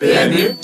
PMU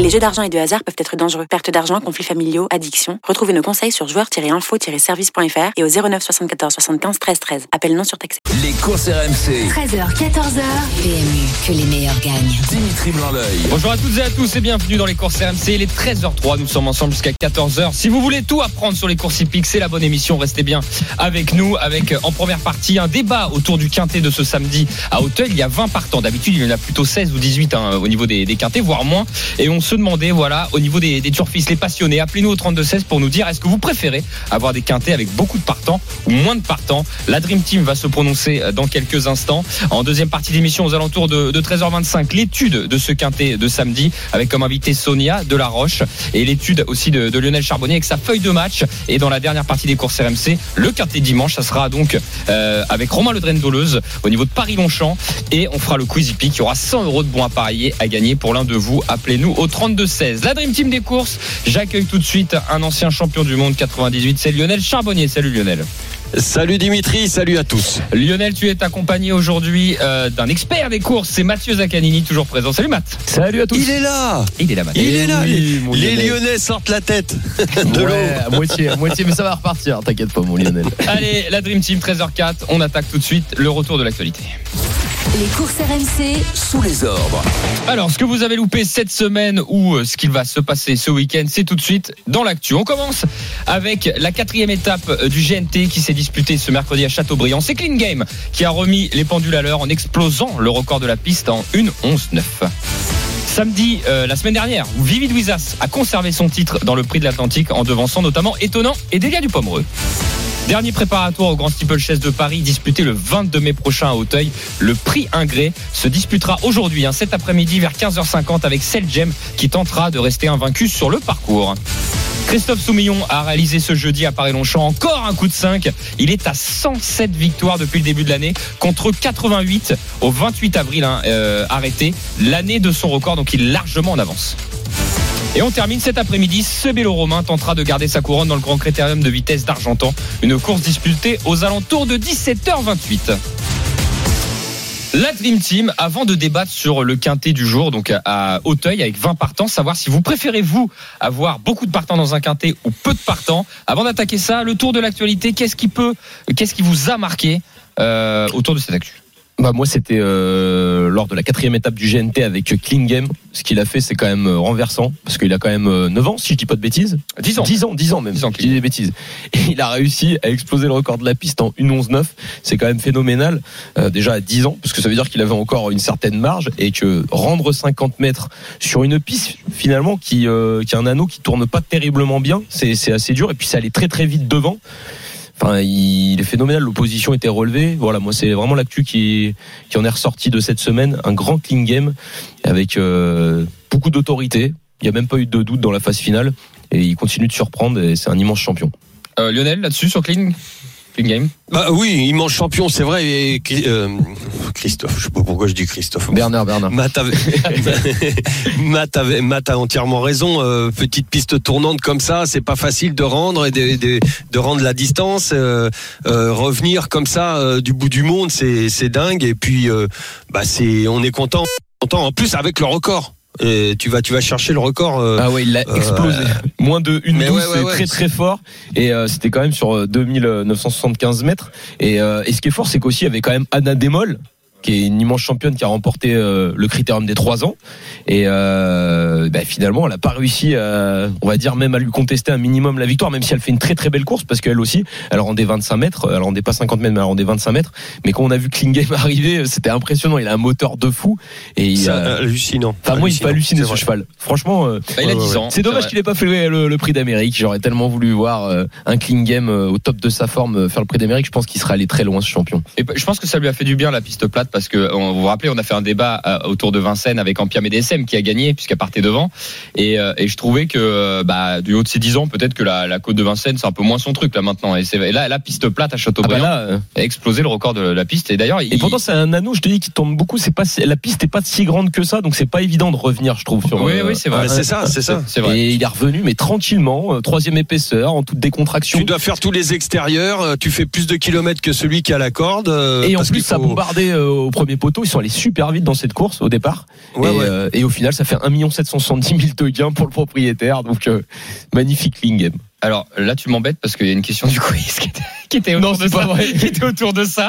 Les jeux d'argent et de hasard peuvent être dangereux. Perte d'argent, conflits familiaux, addiction. Retrouvez nos conseils sur joueurs-info-service.fr et au 09 74 75 13 13. Appel non surtaxé. Les courses RMC. 13h, 14h. PMU, que les meilleurs gagnent. Dimitri Blanc-L'œil. Bonjour à toutes et à tous et bienvenue dans les courses RMC. Il est 13h03, nous sommes ensemble jusqu'à 14h. Si vous voulez tout apprendre sur les courses hippiques, c'est la bonne émission. Restez bien avec nous, avec euh, en première partie un débat autour du quintet de ce samedi à Auteuil. Il y a 20 partants. D'habitude, il y en a plutôt 16 ou 18 hein, au niveau des, des quintets, voire moins. Et on se demandait, voilà, au niveau des, des turfistes, les passionnés, appelez-nous au 32-16 pour nous dire est-ce que vous préférez avoir des quintets avec beaucoup de partants ou moins de partants? La Dream Team va se prononcer euh, dans quelques instants. En deuxième partie d'émission, aux alentours de, de 13h25, l'étude de ce quintet de samedi avec comme invité Sonia Delaroche et l'étude aussi de, Lionel Charbonnier avec sa feuille de match. Et dans la dernière partie des courses RMC, le quintet dimanche, ça sera donc euh, avec Romain Ledren Doleuse au niveau de Paris-Longchamp et on fera le quiz hippique. Il y aura 100 euros de bons à parier à gagner pour l'un de vous. Appelez-nous au 32-16. La Dream Team des courses, j'accueille tout de suite un ancien champion du monde 98, c'est Lionel Charbonnier. Salut Lionel. Salut Dimitri, salut à tous. Lionel, tu es accompagné aujourd'hui euh, d'un expert des courses, c'est Mathieu Zaccanini, toujours présent. Salut Matt. Salut à tous. Il est là Il est là, Matt. Il est là oui, mon Les Lionel. Lyonnais sortent la tête de l'eau. À moitié, à moitié, mais ça va repartir, t'inquiète pas, mon Lionel. Allez, la Dream Team 13h04, on attaque tout de suite le retour de l'actualité. Les courses RMC, Sous les ordres. Alors, ce que vous avez loupé cette semaine ou euh, ce qu'il va se passer ce week-end, c'est tout de suite dans l'actu. On commence avec la quatrième étape euh, du GNT qui s'est disputée ce mercredi à Châteaubriand. C'est Clean Game qui a remis les pendules à l'heure en explosant le record de la piste en 1.11.9. Samedi, euh, la semaine dernière, Vivid Wizas a conservé son titre dans le prix de l'Atlantique en devançant notamment Étonnant et Delia du Pomereux. Dernier préparatoire au Grand Steeplechase de Paris, disputé le 22 mai prochain à Auteuil. Le prix Ingré se disputera aujourd'hui, hein, cet après-midi vers 15h50 avec Selgem qui tentera de rester invaincu sur le parcours. Christophe Soumillon a réalisé ce jeudi à Paris-Longchamp encore un coup de 5. Il est à 107 victoires depuis le début de l'année contre 88 au 28 avril hein, euh, arrêté. L'année de son record, donc il est largement en avance. Et on termine cet après-midi. Ce Romain tentera de garder sa couronne dans le Grand Critérium de vitesse d'Argentan. Une course disputée aux alentours de 17h28. La Dream Team, avant de débattre sur le quintet du jour, donc à Auteuil avec 20 partants, savoir si vous préférez vous avoir beaucoup de partants dans un quintet ou peu de partants. Avant d'attaquer ça, le tour de l'actualité, qu'est-ce qui peut, qu'est-ce qui vous a marqué euh, autour de cette actu? Bah moi c'était euh, lors de la quatrième étape du GNT avec Clean Game. Ce qu'il a fait c'est quand même euh, renversant parce qu'il a quand même euh, 9 ans si je dis pas de bêtises. 10 ans. 10 ans, 10 ans même. 10 ans, je dis des bêtises. Et il a réussi à exploser le record de la piste en 1.11.9. C'est quand même phénoménal. Euh, déjà à 10 ans parce que ça veut dire qu'il avait encore une certaine marge et que rendre 50 mètres sur une piste finalement qui euh, qui a un anneau qui tourne pas terriblement bien, c'est c'est assez dur et puis ça allait très très vite devant. Enfin, il est phénoménal. L'opposition était relevée. Voilà, moi, c'est vraiment l'actu qui, en est ressorti de cette semaine. Un grand clean game avec euh, beaucoup d'autorité. Il n'y a même pas eu de doute dans la phase finale. Et il continue de surprendre. Et c'est un immense champion. Euh, Lionel, là-dessus, sur Clean, clean Game Bah oui, immense champion, c'est vrai. Et, euh, Christophe, je sais pas pourquoi je dis Christophe. Bernard, Bernard. Matt, avait- Matt, avait- Matt a entièrement raison. Euh, petite piste tournante comme ça, c'est pas facile de rendre et de, de, de rendre la distance. Euh, revenir comme ça du bout du monde, c'est dingue. Et puis, bah c'est, on est content, content. En plus avec le record. Et tu vas, tu vas chercher le record. euh, Ah ouais, il a Euh, explosé. Moins de 1 mais 12, ouais, ouais, c'est ouais. très très fort. Et euh, c'était quand même sur euh, 2975 mètres. Et, euh, et ce qui est fort, c'est qu'aussi il y avait quand même Anna Demol qui est une immense championne qui a remporté euh, le critérium des 3 ans. Et euh, bah, finalement, elle n'a pas réussi, à, on va dire même à lui contester un minimum la victoire, même si elle fait une très très belle course, parce qu'elle aussi, elle rendait 25 mètres, elle rendait pas 50 mètres, mais elle rendait 25 mètres. Mais quand on a vu Klingame arriver, c'était impressionnant. Il a un moteur de fou. Et c'est hallucinant. Enfin, moi, il fait halluciner ce cheval. Franchement, euh, Bah, Il a Ouais, 10 ouais, ans. c'est dommage qu'il ait pas fait le, le prix d'Amérique. J'aurais tellement voulu voir euh, un euh, au top de sa forme euh, faire le prix d'Amérique. Je pense qu'il serait allé très loin ce champion. Et je pense que ça lui a fait du bien la piste plate parce que on- vous vous rappelez on a fait un débat euh, autour de Vincennes avec Ampiam et DSM qui a gagné puisqu'elle partait devant et, euh, et je trouvais que euh, bah, du haut de ses 10 ans peut-être que la, la côte de Vincennes c'est un peu moins son truc là maintenant et, là la piste plate à Ah bah Châteaubriand là, euh, a explosé le record de la piste et d'ailleurs et il- pourtant c'est un anneau. Je te dis qui tourne beaucoup. C'est pas si- la piste est pas si grande que ça, donc c'est pas évident de revenir, je trouve. Sur, Oui, euh, oui, c'est vrai. Ouais, c'est ça, c'est ça. c'est vrai Et il est revenu, mais tranquillement, euh, troisième épaisseur, en toute décontraction. Tu dois faire tous les extérieurs, euh, tu fais plus de kilomètres que celui qui a la corde. euh, Et en plus, ça bombardait euh, au premier poteau. Ils sont allés super vite dans cette course au départ. Ouais, et, ouais. euh, et au final, ça fait 1 770 000 de gains pour le propriétaire. Donc, euh, magnifique clean game. Alors là, tu m'embêtes parce qu'il y a une question du quiz qui était, qui était autour Non, de ça. vrai. Qui était autour de ça.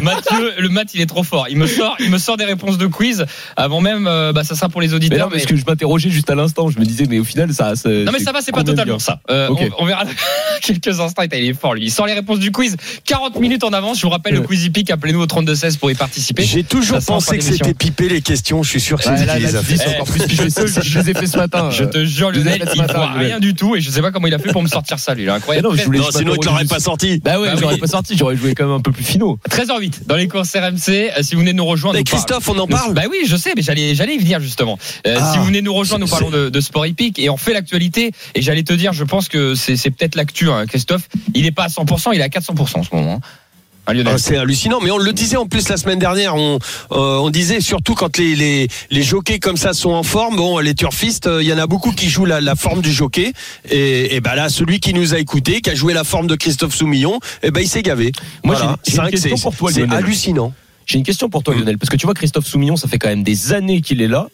Mathieu, le mat, il est trop fort. Il me sort, il me sort des réponses de quiz avant même. euh, bah, ça sera pour les Mais auditeurs. non, parce que je m'interrogeais juste à l'instant. Je me disais, mais au final, ça. ça Non mais ça va, c'est pas totalement ça. Euh, Ok. on, on verra dans quelques instants. Il est fort lui. Il sort les réponses du quiz. 40 minutes en avance. Je vous rappelle le quiz hippique. Appelez-nous au 32 16 pour y participer. J'ai toujours Ça pensé que c'était pipé les questions. Je suis sûr que c'est là, les a fait. je, je- je les ai fait ce matin. Je te jure, je les ai Lionel, il Lionel. rien du tout et je sais pas comment il a fait pour me sortir ça. Lui, il est Mais incroyable. non, je voulais Non, sinon il l'aurait pas sorti. Bah ouais, Bah j'aurais oui. pas sorti, j'aurais joué quand même un peu plus finaux. 13h08 dans les courses RMC. euh, Si vous venez nous rejoindre, parlons- Christophe, on en parle Bah oui, je sais, mais j'allais, j'allais y venir justement. Euh, Ah. si vous venez nous rejoindre, nous parlons de, de sport hippique et on fait l'actualité. Et j'allais te dire, je pense que c'est, peut-être l'actu, hein, Christophe. Il est pas à 100%, il est à 400% en ce moment. Hein. Lionel Ah, c'est hallucinant, mais on le disait en plus la semaine dernière. On, euh, on disait surtout quand les, les, les jockeys comme ça sont en forme. Bon, les turfistes, euh, il y en a beaucoup qui jouent la, la forme du jockey. Et, et ben là, celui qui nous a écouté, qui a joué la forme de Christophe Soumillon, et ben il s'est gavé. Moi, Voilà. j'ai- une question pour toi, C'est hallucinant. J'ai une question pour toi, Mm. Lionel, parce que tu vois, Christophe Soumillon, ça fait quand même des années qu'il est là.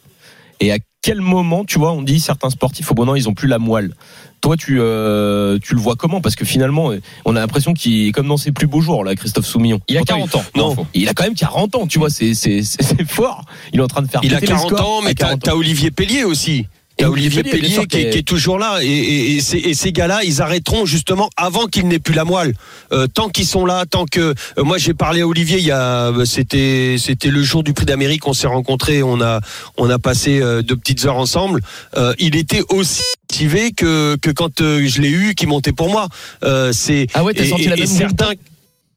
Et à quel moment, tu vois, on dit certains sportifs au bon an, ils ont plus la moelle. Toi, tu, euh, tu le vois comment? Parce que finalement, on a l'impression qu'il est comme dans ses plus beaux jours, là, Christophe Soumillon. Il a Pourtant, 40 ans. Non. Il, a quand même 40 ans, tu vois, c'est, c'est, c'est, c'est fort. Il est en train de faire Il a péter les 40 scores ans, mais à t'as 40 ans. t'as Olivier Pellier aussi. Et T'as Olivier Olivier Pellier, qui, est- toujours là. Et, et- et ces, gars-là, ils arrêteront justement avant qu'ils n'aient plus la moelle. Euh, tant qu'ils sont là, tant que euh, moi j'ai parlé à Olivier, il y a euh, c'était c'était le jour du Prix d'Amérique, on s'est rencontrés, on a on a passé euh, deux petites heures ensemble. Euh, il était aussi motivé que que quand je l'ai eu, qui montait pour moi. Euh, c'est Ah ouais, t'as senti la même certains.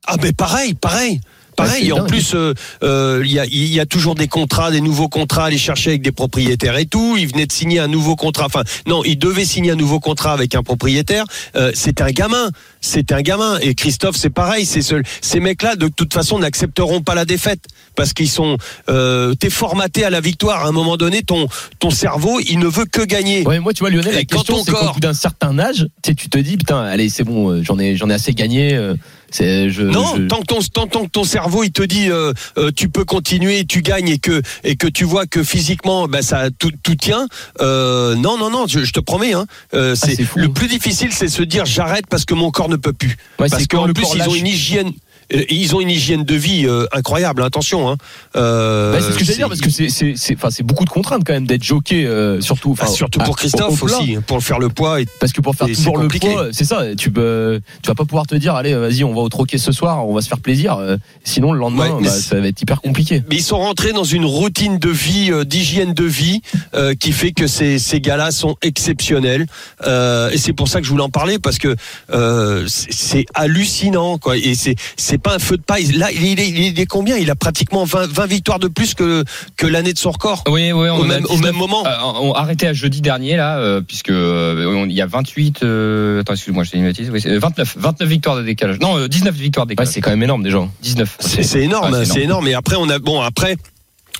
Ah ben pareil, pareil. Pareil, en dingue. plus, euh, euh, il y, a, il y a toujours des contrats, des nouveaux contrats à aller chercher avec des propriétaires et tout. Il venait de signer un nouveau contrat. Enfin, non, il devait signer un nouveau contrat avec un propriétaire. Euh, c'est un gamin. C'est un gamin. Et Christophe, c'est pareil. C'est ce, ces mecs-là, de toute façon, n'accepteront pas la défaite parce qu'ils sont. Euh, T'es formaté à la victoire. À un moment donné, ton ton cerveau, il ne veut que gagner. Ouais, moi, tu vois, Lionel, la Et question, c'est qu'au corps- bout d'un certain âge, tu sais, tu te dis, putain, allez, c'est bon, euh, j'en ai, j'en ai assez gagné. euh, je, Non, je- tant que ton tant, tant que ton cerveau il te dit euh, euh, tu peux continuer, tu gagnes et que et que tu vois que physiquement ben ça tout, tout tient. Euh, non non non, je, je te promets. Hein, Ah, c'est le hein. plus difficile, c'est se dire j'arrête parce que mon corps ne peut plus. Ouais, parce qu'en plus ils ont une hygiène. Euh, Ils ont une hygiène de vie euh, incroyable, attention. Hein. Euh, Bah, c'est ce que j'allais dire parce que c'est c'est c'est enfin c'est beaucoup de contraintes quand même d'être jockey euh, surtout Ah, surtout pour Christophe aussi, pour faire le poids. Et... parce que pour faire toujours le poids c'est ça tu peux tu vas pas pouvoir te dire allez vas-y on va au troquet ce soir on va se faire plaisir euh, sinon le lendemain Ouais, bah, ça va être hyper compliqué Mais ils sont rentrés dans une routine de vie, euh, d'hygiène de vie, euh, qui fait que ces, ces gars-là sont exceptionnels. Euh, et c'est pour ça que je voulais en parler parce que euh, c'est c'est hallucinant, quoi. Et c'est c'est pas un feu de paille. Là, il est, il est combien? Il a pratiquement 20, 20 victoires de plus que que l'année de son record. Oui, oui, on Au même, au 19, même moment. euh, on a arrêté à jeudi dernier là, euh, puisque euh, on- il y a 28. Euh, attends, excuse-moi, je t'ai une bêtise. Oui, c'est 29, 29 victoires de décalage. Non, euh, 19 victoires de ouais, décalage. c'est quand même énorme déjà 19. C'est c'est énorme, Ouais, c'est c'est énorme. Et après, on a bon après.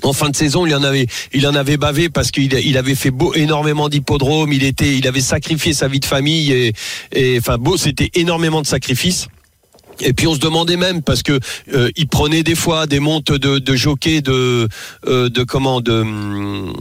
En fin de saison, il en avait, il en avait bavé parce qu'il il avait fait beau, énormément d'hippodromes. Il était, il avait sacrifié sa vie de famille et, et enfin beau, c'était énormément de sacrifices. Et puis on se demandait même parce que euh, il prenait des fois des montes de, de jockey de euh, de comment de hum,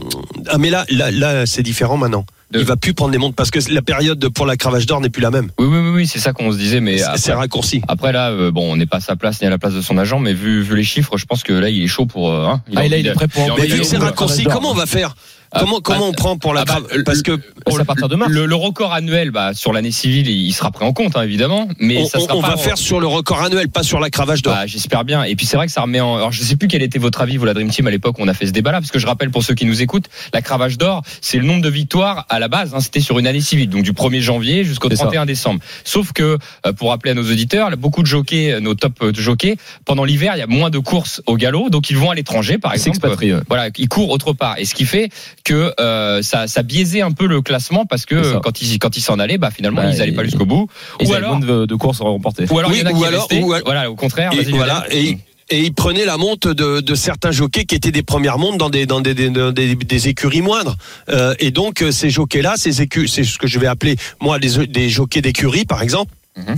ah mais là là, là c'est différent maintenant. De- Il va plus prendre des montes parce que la période de- pour la cravache d'or n'est plus la même. Oui, oui, oui, oui, c'est ça qu'on se disait, mais C'est- raccourci. après, là, euh, bon, on n'est pas à sa place ni à la place de son agent, mais vu, vu les chiffres, je pense que là, il est chaud pour. euh, hein, Ah, a et là, il est prêt pour il Mais vu que c'est raccourci, comment on va faire? Ah, Comment comment ah, on prend pour la ah bah, Parce que à partir de mars Le, le record annuel, bah, sur l'année civile, il il sera pris en compte, hein, évidemment, mais on, ça sera on pas va en- faire sur le record annuel, pas sur la cravache d'or. Bah, j'espère bien. Et puis c'est vrai que ça remet en. Alors je sais plus quel était votre avis, vous la Dream Team à l'époque où on a fait ce débat-là, parce que je rappelle pour ceux qui nous écoutent, la cravache d'or, c'est le nombre de victoires à la base. Hein, C'était sur une année civile, donc du 1er janvier jusqu'au C'est ça. 31 décembre. Sauf que euh, pour rappeler à nos auditeurs, beaucoup de jockeys, euh, nos top euh, jockeys, pendant l'hiver, il y a moins de courses au galop, donc ils vont à l'étranger, par exemple. Voilà, ils courent autre part. Et ce qui fait que euh, ça, ça biaisait un peu le classement parce que quand ils quand ils s'en allaient, bah finalement Bah, ils allaient pas jusqu'au bout. Ils Ou alors, moins de, de courses à remporter ou alors Oui, il y en a ou qui alors- restaient. ou alors- voilà, au contraire. Et voilà, et, et il prenait la monte de, de certains jockeys qui étaient des premières montes dans des, dans des, des, dans des- des écuries moindres. Euh, et donc, euh, ces jockeys-là, ces écu- c'est ce que je vais appeler, moi, des, des jockeys d'écurie, par exemple,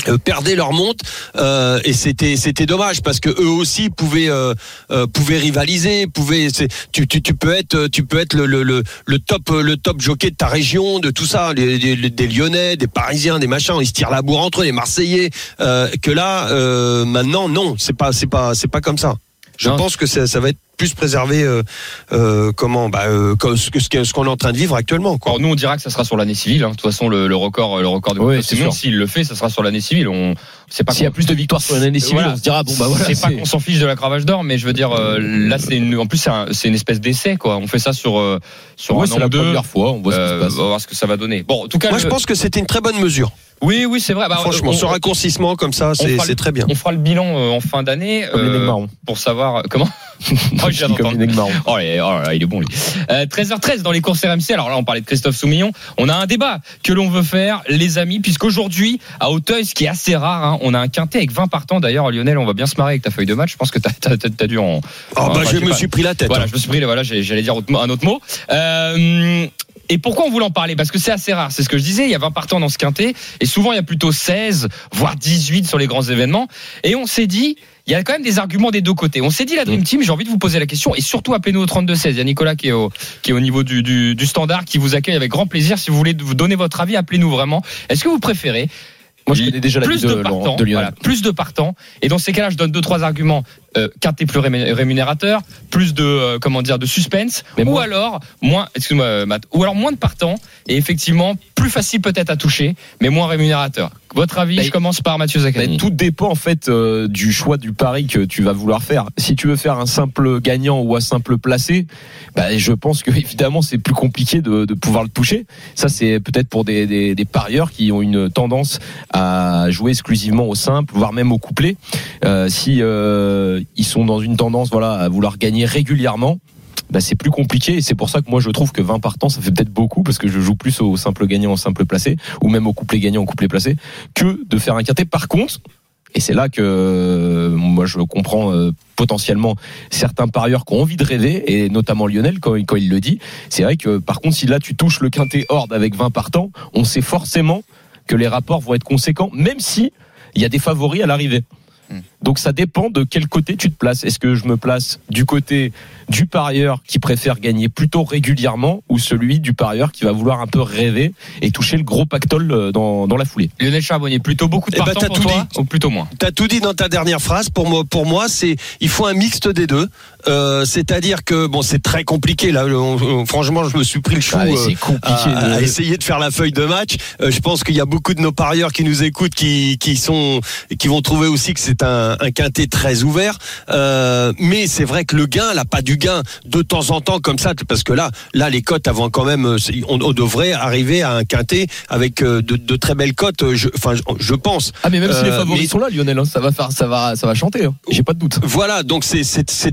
Euh, perdaient leur monte euh, et c'était c'était dommage parce que eux aussi pouvaient euh, euh, pouvaient rivaliser pouvaient tu, tu, tu peux être tu peux être le, le, le, le top le top jockey de ta région de tout ça des Lyonnais des Parisiens des machins ils se tirent la bourre entre eux les Marseillais euh, que là euh, maintenant non c'est pas c'est pas c'est pas comme ça je Non. pense que ça, ça va être plus préservé euh, euh, comment bah euh, ce qu'on est en train de vivre actuellement quoi. Alors nous on dira que ça sera sur l'année civile. hein. De toute façon le, le record le record de Oui, s'il le fait, ça sera sur l'année civile. On c'est pas S'il y a plus de victoires sur l'année civile, Voilà. on se dira bon bah voilà. c'est pas qu'on s'en fiche de la cravache d'or, mais je veux dire euh, là c'est une, en plus c'est un- c'est une espèce d'essai quoi. On fait ça sur euh, sur Ouais, un c'est an la ou deux. première fois, on voit ce qui se passe. on va voir ce que ça va donner. Bon, en tout cas, Moi le- je pense que c'était une très bonne mesure. Oui, oui, c'est vrai. Bah, Franchement, on- ce raccourcissement comme ça, c'est très bien. On fera le bilan euh, en fin d'année Comme les euh, pour savoir comment. Oh, je viens Comme d'entendre. les mecs marrons. Oh, il est, oh il est bon lui. Euh, 13h13 dans les courses RMC. Alors là, on parlait de Christophe Soumillon. On a un débat que l'on veut faire, les amis, puisqu'aujourd'hui à Auteuil, ce qui est assez rare, hein, on a un quintet avec 20 partants. D'ailleurs, Lionel, on va bien se marrer avec ta feuille de match. Je pense que t'as as, dû en. Oh, bah, enfin, je me pas. suis pris la tête. Voilà, hein. je me suis pris, voilà, j'ai- j'allais dire un autre mot. Euh, et pourquoi on voulait en parler? Parce que c'est assez rare. C'est ce que je disais. Il y a 20 partants dans ce quintet. Et souvent, il y a plutôt 16, voire 18 sur les grands événements. Et on s'est dit, il y a quand même des arguments des deux côtés. On s'est dit, la Dream Team, j'ai envie de vous poser la question. Et surtout, appelez-nous au 32-16. Il y a Nicolas qui est au, qui est au niveau du, du, du standard, qui vous accueille avec grand plaisir. Si vous voulez vous donner votre avis, appelez-nous vraiment. Est-ce que vous préférez Moi, je connais déjà la plus de, de partants, de Lionel. voilà, plus de partants? Et dans ces cas-là, je donne deux trois arguments. Euh, quintet plus rému- rémunérateur, plus de euh, comment dire de suspense, Mais ou alors moins, excuse-moi euh, Matt, ou alors moins de partants et effectivement plus facile peut-être à toucher, mais moins rémunérateur. Votre avis Je commence par Mathieu Zaccani. tout dépend en fait euh, du choix du pari que tu vas vouloir faire. Si tu veux faire un simple gagnant ou un simple placé, bah, je pense que évidemment c'est plus compliqué de, de pouvoir le toucher. Ça c'est peut-être pour des, des, des parieurs qui ont une tendance à jouer exclusivement au simple, voire même au couplet. Euh, si euh, ils sont dans une tendance voilà à vouloir gagner régulièrement. Bah c'est plus compliqué c'est pour ça que moi je trouve que 20 partants ça fait peut-être beaucoup parce que je joue plus au simple gagnant au simple placé ou même au couplet gagnant au couplet placé que de faire un quintet par contre et c'est là que moi je comprends euh, potentiellement certains parieurs qui ont envie de rêver, et notamment Lionel quand, il- le dit. C'est vrai que par contre si là tu touches le quintet horde avec 20 partants, on sait forcément que les rapports vont être conséquents, même si il y a des favoris à l'arrivée. Donc ça dépend de quel côté tu te places. Est-ce que je me place du côté du parieur qui préfère gagner plutôt régulièrement ou celui du parieur qui va vouloir un peu rêver et toucher le gros pactole euh, dans, dans la foulée? Lionel Charbonnier, plutôt beaucoup de Eh ben, partants t'as pour tout toi ou plutôt moins? T'as tout dit dans ta dernière phrase. Pour moi, pour moi, c'est il faut un mixte des deux. Euh, C'est-à-dire que bon, c'est très compliqué là. on- on- franchement, je me suis pris le chou. Ah, euh, à, à essayer de faire la feuille de match. Euh, je pense qu'il y a beaucoup de nos parieurs qui nous écoutent, qui, qui sont, qui vont trouver aussi que c'est un, un quintet très ouvert. Euh, mais c'est vrai que le gain, là, pas du gain de temps en temps comme ça, parce que là, là, les cotes avant quand même, euh, on, on devrait arriver à un quintet avec euh, de, de très belles cotes. je- Enfin, je, pense. Ah mais même si les favoris mais- sont là, Lionel, hein, ça va faire, ça va, ça va chanter. hein. J'ai pas de doute. Voilà, donc c'est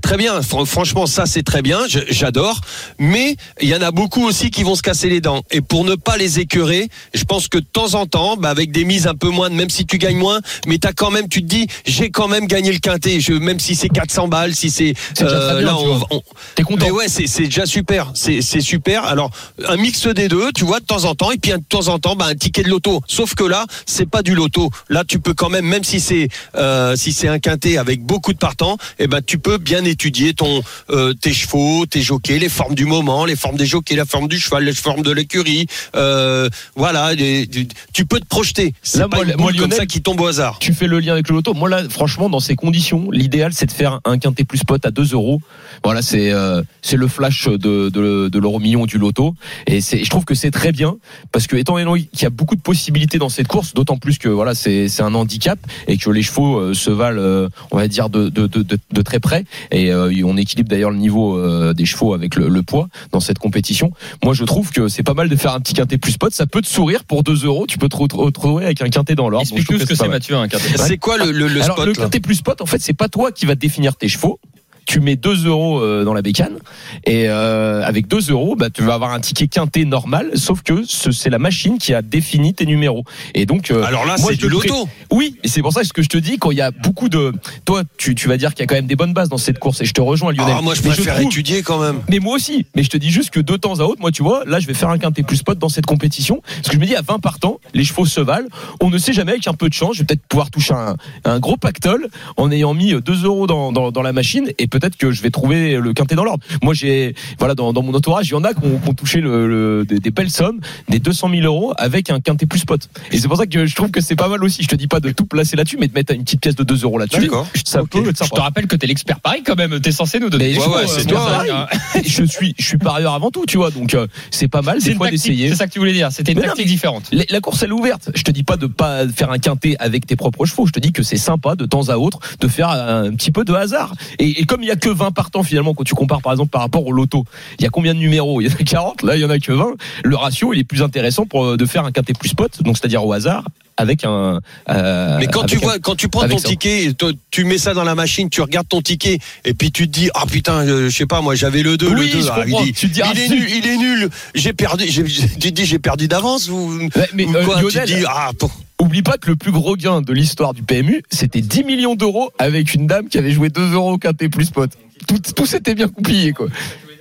très bien. Fr- Franchement, ça c'est très bien. J'adore. Mais il y en a beaucoup aussi qui vont se casser les dents. Et pour ne pas les écœurer, je pense que de temps en temps, bah, avec des mises un peu moins, même si tu gagnes moins, mais t'as quand même, tu te dis, j'ai quand même gagné le quintet. Je, même si c'est 400 balles, si c'est bien, là, on- T'es content mais ouais, c'est c'est déjà super. C'est c'est super. Alors, un mix des deux, tu vois, de temps en temps, et puis de temps en temps, bah, un ticket de loto. Sauf que là, c'est pas du loto. Là, tu peux quand même, même si c'est euh, si c'est un quintet avec beaucoup de partants, et ben tu peux bien étudier ton euh, tes chevaux, tes jockeys, les formes du moment, les formes des jockeys, la forme du cheval, les formes de l'écurie. Euh, voilà, tu- peux te projeter. C'est Là, pas moi, une moi, boule comme ça qui tombe au hasard. Tu fais le lien avec le loto. Moi là, franchement, dans ces conditions, l'idéal c'est de faire un quintet plus spot à 2 euros. Voilà, c'est euh, c'est le flash de, de, de l'euro million du loto. Et c'est, je trouve que c'est très bien parce que étant donné qu'il y a beaucoup de possibilités dans cette course, d'autant plus que voilà, c'est c'est un handicap et que les chevaux euh, se valent, euh, on va dire de de, de, de, de très près. Et euh, on équilibre d'ailleurs le niveau euh, des chevaux avec le, le poids dans cette compétition. Moi, je trouve que c'est pas mal de faire un petit quintet plus spot. Ça peut te sourire pour 2 euros. Tu peux te re- retrouver avec un quintet dans je Explique-nous ce que c'est. Mathieu un quintet. C'est quoi le, le, le Alors spot là quintet plus spot, en fait, c'est pas toi qui va définir tes chevaux. Tu mets 2 euros euh, dans la bécane et euh, avec 2 euros, bah, tu vas avoir un ticket quinté normal, sauf que ce- c'est la machine qui a défini tes numéros. Et donc, euh, Alors là, moi, c'est du loto. Oui, et c'est pour ça que ce que je te dis, quand il y a beaucoup de, toi, tu, tu vas dire qu'il y a quand même des bonnes bases dans cette course, et je te rejoins, Lionel. Ah, moi, je préfère trouve- étudier quand même. mais moi aussi. Mais je te dis juste que de temps à autre, moi, tu vois, là, je vais faire un quintet plus spot dans cette compétition. Parce que je me dis, à 20 partants, les chevaux se valent. On ne sait jamais, avec un peu de chance, je vais peut-être pouvoir toucher un, un gros pactole en ayant mis 2 euros dans, dans, dans la machine. Et peut-être que je vais trouver le quintet dans l'ordre. Moi, j'ai, voilà, dans, dans mon entourage, il y en a qui ont, qui ont touché le, le- des, des belles sommes, des 200 000 euros avec un quintet plus spot. Et c'est pour ça que je trouve que c'est pas mal aussi. Je te dis pas de tout placer là-dessus, mais de mettre une petite pièce de 2 euros là-dessus. D'accord. Ça Ok. peut être Je te rappelle que t'es l'expert Paris quand même. T'es censé nous donner. Ouais, ouais, euh, c'est toi, hein. je suis, je suis parieur avant tout, tu vois. Donc euh, c'est pas mal C'est des fois d'essayer. C'est ça que tu voulais dire. C'était une Mais tactique différente. La, la course elle est ouverte. Je te dis pas de pas faire un quintet avec tes propres chevaux. Je te dis que c'est sympa de temps à autre de faire un petit peu de hasard. Et, et comme il y a que 20 partants finalement quand tu compares par exemple par rapport au loto, il y a combien de numéros? Il y en a 40. Là il y en a que 20. Le ratio il est plus intéressant pour euh, de faire un quintet plus spot. Donc c'est-à-dire au hasard avec un. euh, Mais quand tu un- vois, quand tu prends ton ça. ticket, tu mets ça dans la machine, tu regardes ton ticket, et puis tu te dis, ah putain, euh, je sais pas, moi j'avais le 2, Oui, le 2. je ah, il, Tu dis, ah, il est zut. nul, il est nul, j'ai perdu, tu te dis, j'ai perdu d'avance ou, mais, ou euh, quoi, tu te dis, ah, bon. Oublie pas que le plus gros gain de l'histoire du PMU, c'était 10 millions d'euros avec une dame qui avait joué 2 euros au quintet plus spot. Tout, tout s'était bien goupillé, quoi.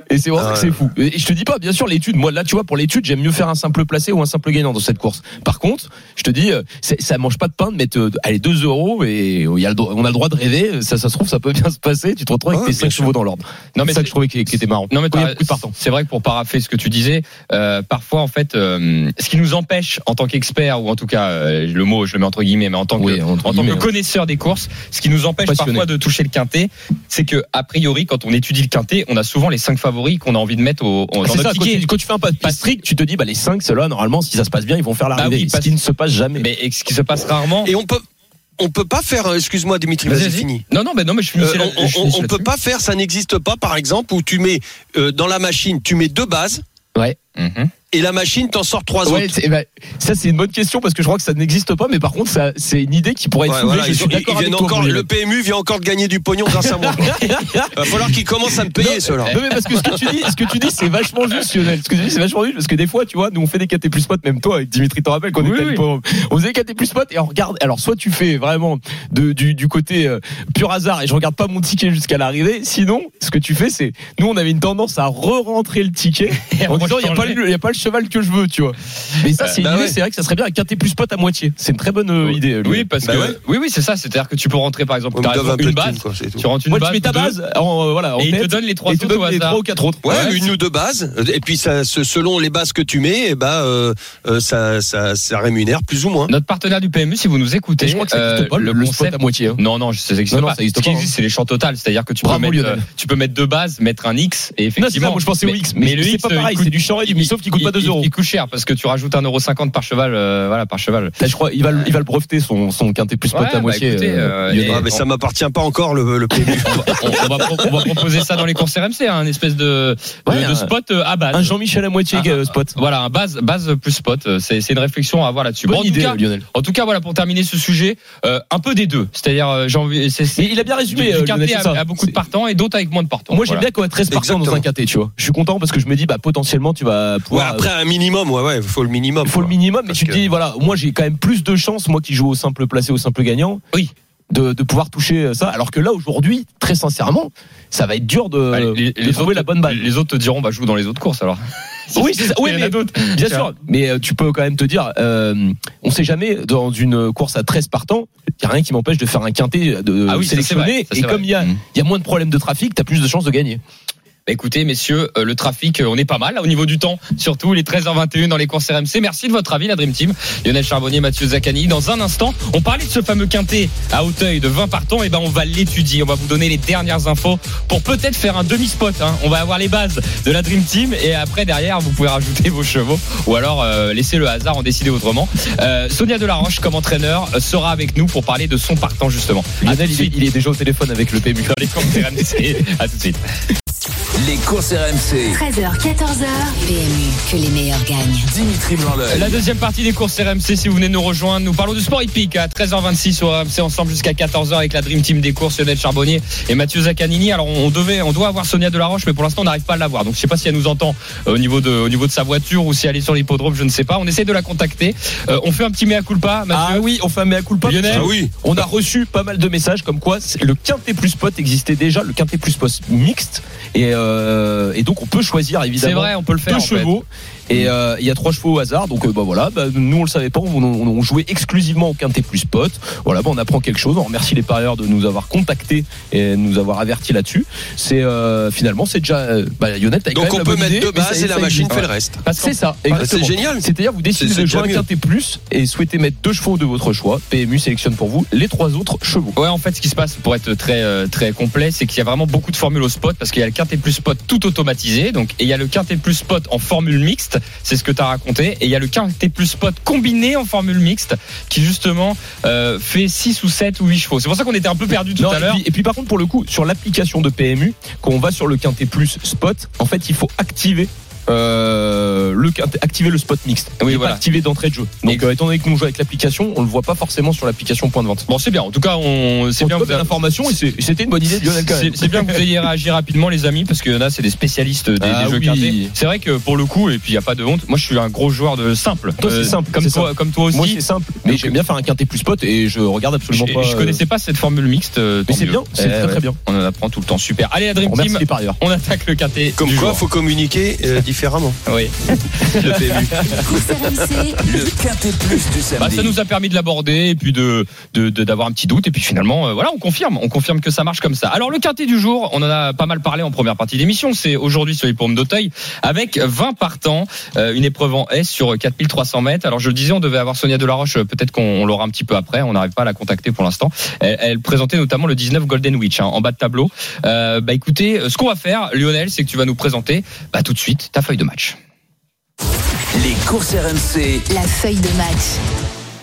Et c'est pour ça Ah que c'est fou. Et je te dis pas, bien sûr, l'étude. Moi, là, tu vois, pour l'étude, j'aime mieux faire un simple placé ou un simple gagnant dans cette course. Par contre, je te dis, euh, ça mange pas de pain de mettre, euh, allez, 2 euros et on a le droit de rêver. Ça, ça se trouve, ça peut bien se passer. Tu te retrouves avec Ouais, tes bien 5 sûr. chevaux dans l'ordre. Non, mais ça que je trouvais qui, était marrant. Non mais c'est vrai que pour parapher ce que tu disais, euh, parfois en fait, euh, ce qui nous empêche en tant qu'expert ou en tout cas euh, le mot je le mets entre guillemets, mais en tant que Oui, en tant que connaisseur des courses, ce qui nous empêche Passionné. parfois de toucher le quintet, c'est que a priori quand on étudie le quintet, on a souvent les cinq favoris qu'on a envie de mettre au, au- dans notre ça, quand tu, quand tu fais un pas, pas strict, tu te dis, bah, les 5, ceux-là, normalement, si ça se passe bien, ils vont faire l'arrivée. Bah oui, ce qui ne se passe jamais. Mais ce qui se passe rarement. Et on peut, on peut pas faire, euh, excuse-moi Dimitri, Vas-y, fini. Non non mais non mais je Euh, finissais là- on, je on- on peut pas faire, ça n'existe pas, par exemple, où tu mets euh, dans la machine, tu mets deux bases Mhm. et la machine t'en sort trois Ouais, autres. c'est- bah, ça c'est une bonne question parce que je crois que ça n'existe pas, mais par contre ça, c'est une idée qui pourrait être Ouais, soulevée. voilà, je ils, suis ils d'accord avec viennent toi, encore, Bruno. le PMU vient encore de gagner du pognon grâce à moi. Va falloir qu'ils commencent à me payer, ceux-là. Non mais parce que ce que tu dis, ce que tu dis, c'est vachement juste, Lionel. Ce que tu dis, c'est vachement juste parce que des fois, tu vois, nous on fait des KT plus spot, même toi avec Dimitri, t'en rappelles qu'on Oui, était oui. on faisait des KT plus spot et on regarde. Alors soit tu fais vraiment de, du, du côté euh, pur hasard et je regarde pas mon ticket jusqu'à l'arrivée. Sinon, ce que tu fais, c'est nous on avait une tendance à re-rentrer le ticket en disant il y a pas le, il y a pas le cheval que je veux, tu vois. Mais ça c'est bah une idée, ouais. c'est vrai que ça serait bien un KT plus spot à moitié. C'est une très bonne euh, idée. Oui Lionel. parce Bah que ouais. oui oui c'est ça, c'est-à-dire que tu peux rentrer par exemple raison, une base, quoi, c'est tu rentres une Moi, base, tu mets ta base en, euh, voilà, en et il te tête, donne les trois et il te autres donne les trois ou quatre autres. Ouais, Ouais, une c'est- ou deux bases, et puis ça, selon les bases que tu mets, euh, euh, ça, ça, ça rémunère plus ou moins. Notre partenaire du PMU, si vous nous écoutez, je crois que euh, pas, le, le spot concept- à moitié. hein. Non, non, ça n'existe pas. Ce qui pas, existe, c'est les champs totales. C'est-à-dire que tu peux, mettre, Lionel. euh, tu peux mettre deux bases, mettre un X, et Non, c'est effectivement. je pensais au X, mais, le c'est X, pas euh, pareil, c'est du champ du sauf qu'il coûte pas 2 il- euros. Il coûte cher parce que tu rajoutes 1,50€ par cheval, euh, voilà, par cheval. Là, je crois il va, le- il va le breveter son, son quintet plus spot Ouais, à bah, moitié. écoutez, euh, euh, et- Ah, mais ça m'appartient pas encore le, le PMU. on, on va, pro- on va proposer ça dans les courses RMC, hein, un espèce de, de, Ouais, de un- spot euh, à base. un Jean-Michel à moitié Ah, spot. Voilà, un base, base plus spot. C'est, c'est une réflexion à avoir là-dessus. Bonne Bon, en, idée, tout cas, Lionel. en tout cas, voilà, pour terminer ce sujet, euh, un peu des deux. C'est-à-dire, j'ai envie, Mais il a bien résumé. euh, quintet à beaucoup de partants et d'autres avec moins de partants. Moi, j'aime bien qu'on ait 13 partants dans un quintet, tu vois. Je suis content parce que je me dis, bah, potentiellement, tu vas Ouais, pouvoir. après un minimum, ouais, ouais, il faut le minimum. faut le minimum, mais Parce tu te que- dis, voilà, moi, j'ai quand même plus de chances, moi qui joue au simple placé, au simple gagnant. Oui. De, de pouvoir toucher ça. Alors que là, aujourd'hui, très sincèrement, ça va être dur de, Bah, les, de les trouver autres, la bonne balle. Les autres te diront, bah, joue dans les autres courses alors. Oui, c'est ça. Oui, Il y en a mais- d'autres. Bien sûr, mais euh, tu peux quand même te dire, euh, on sait jamais dans une course à 13 partants, il y a rien qui m'empêche de faire un quintet de Ah oui, sélectionner vrai, ça, et comme il y a il y a moins de problèmes de trafic, tu as plus de chances de gagner. Bah, écoutez, messieurs, euh, le trafic, euh, on est pas mal là, au niveau du temps, surtout les 13h21 dans les courses RMC. Merci de votre avis, la Dream Team. Lionel Charbonnier, Mathieu Zaccani. Dans un instant, on parlait de ce fameux quintet à Hauteuil de 20 partants. Et ben, on va l'étudier. On va vous donner les dernières infos pour peut-être faire un demi-spot. hein. On va avoir les bases de la Dream Team et après, derrière, vous pouvez rajouter vos chevaux ou alors euh, laisser le hasard en décider autrement. Euh, Sonia Delaroche, comme entraîneur, sera avec nous pour parler de son partant justement. Lionel, il il est déjà au téléphone avec le PMU. dans les courses RMC. À tout de suite. Les courses RMC. 13h, 14h. PMU, que les meilleurs gagnent. Dimitri Blanc-L'œil. La deuxième partie des courses RMC, si vous venez nous rejoindre, nous parlons du sport hippique à 13h26 sur RMC ensemble jusqu'à 14h avec la Dream Team des courses, Lionel Charbonnier et Mathieu Zaccanini. Alors on devait, on doit avoir Sonia Delaroche, mais pour l'instant on n'arrive pas à l'avoir. Donc je sais pas si elle nous entend euh, au niveau de, au niveau de sa voiture ou si elle est sur l'hippodrome, je ne sais pas. On essaie de la contacter. Euh, on fait un petit mea culpa, Mathieu. Ah oui, on fait un mea culpa. Lionel Ah oui. On a reçu pas mal de messages comme quoi le quintet plus pot existait déjà, le quintet plus pot mixte, et, euh, et donc on peut choisir C'est évidemment vrai, on peut le faire. deux en fait. Et euh, il y a trois chevaux au hasard, donc euh, bah voilà, bah, nous on le savait pas, on, on, on jouait exclusivement au quintet plus pot. Voilà, bah, on apprend quelque chose. On remercie les parieurs de nous avoir contactés et de nous avoir avertis là-dessus. C'est euh, finalement c'est déjà, euh, bah, Lionel, t'as Donc on peut mettre idée, deux bases et la machine fait le reste. C'est ça, exactement. c'est génial. C'est-à-dire vous décidez de jouer un quintet plus et souhaitez mettre deux chevaux de votre choix. PMU sélectionne pour vous les trois autres chevaux. Ouais, en fait, ce qui se passe, pour être très euh, très complet, c'est qu'il y a vraiment beaucoup de formules au spot parce qu'il y a le quintet plus spot tout automatisé, donc et il y a le quintet plus spot en formule mixte, c'est ce que tu as raconté, et il y a le quintet plus spot combiné en formule mixte qui justement euh, fait 6 ou 7 ou 8 chevaux. C'est pour ça qu'on était un peu perdu tout Non, à l'heure. et puis par contre pour le coup sur l'application de PMU quand on va sur le quintet plus spot en fait il faut activer euh, le activer le spot mixte Oui, Il est voilà. pas activé d'entrée de jeu donc euh, étant donné que nous jouons avec l'application on le voit pas forcément sur l'application point de vente Bon, c'est bien. En tout cas, on c'est bien. que vous avez- l'information et c'est- c'était une bonne idée. C'est bien que vous ayez réagi rapidement, les amis, parce qu'il y en a, c'est des spécialistes des, Ah des jeux oui. C'est vrai que pour le coup, et puis il n'y a pas de honte, moi je suis un gros joueur de simple. Toi, c'est simple, Comme c'est toi, simple. comme toi aussi. moi c'est simple mais j'aime bien faire un quintet plus spot et je regarde absolument pas je euh, connaissais pas cette formule mixte. euh, mais c'est bien c'est Eh très très bien On en apprend tout le temps. Super. Allez, la Dream Team, on attaque le quintet. Comme du quoi, faut communiquer euh, différemment. Oui. Le PMU. Course RMC, Le quintet plus du Bah, ça nous a permis de l'aborder et puis de de- de- d'avoir un petit doute et puis finalement euh, voilà on confirme. On confirme que ça marche comme ça. Alors le quintet du jour on en a pas mal parlé en première partie d'émission. C'est aujourd'hui sur les paumes d'Auteuil avec 20 partants euh, une épreuve en S sur 4300 mètres. Alors je le disais on devait avoir Sonia Delaroche. Peut-être qu'on on l'aura un petit peu après. On n'arrive pas à la contacter pour l'instant. Elle, elle présentait notamment le 19 Golden Witch hein, en bas de tableau. Euh, bah écoutez ce qu'on va faire Lionel c'est que tu vas nous présenter bah, tout de suite ta feuille de match Les courses RMC. la feuille de match.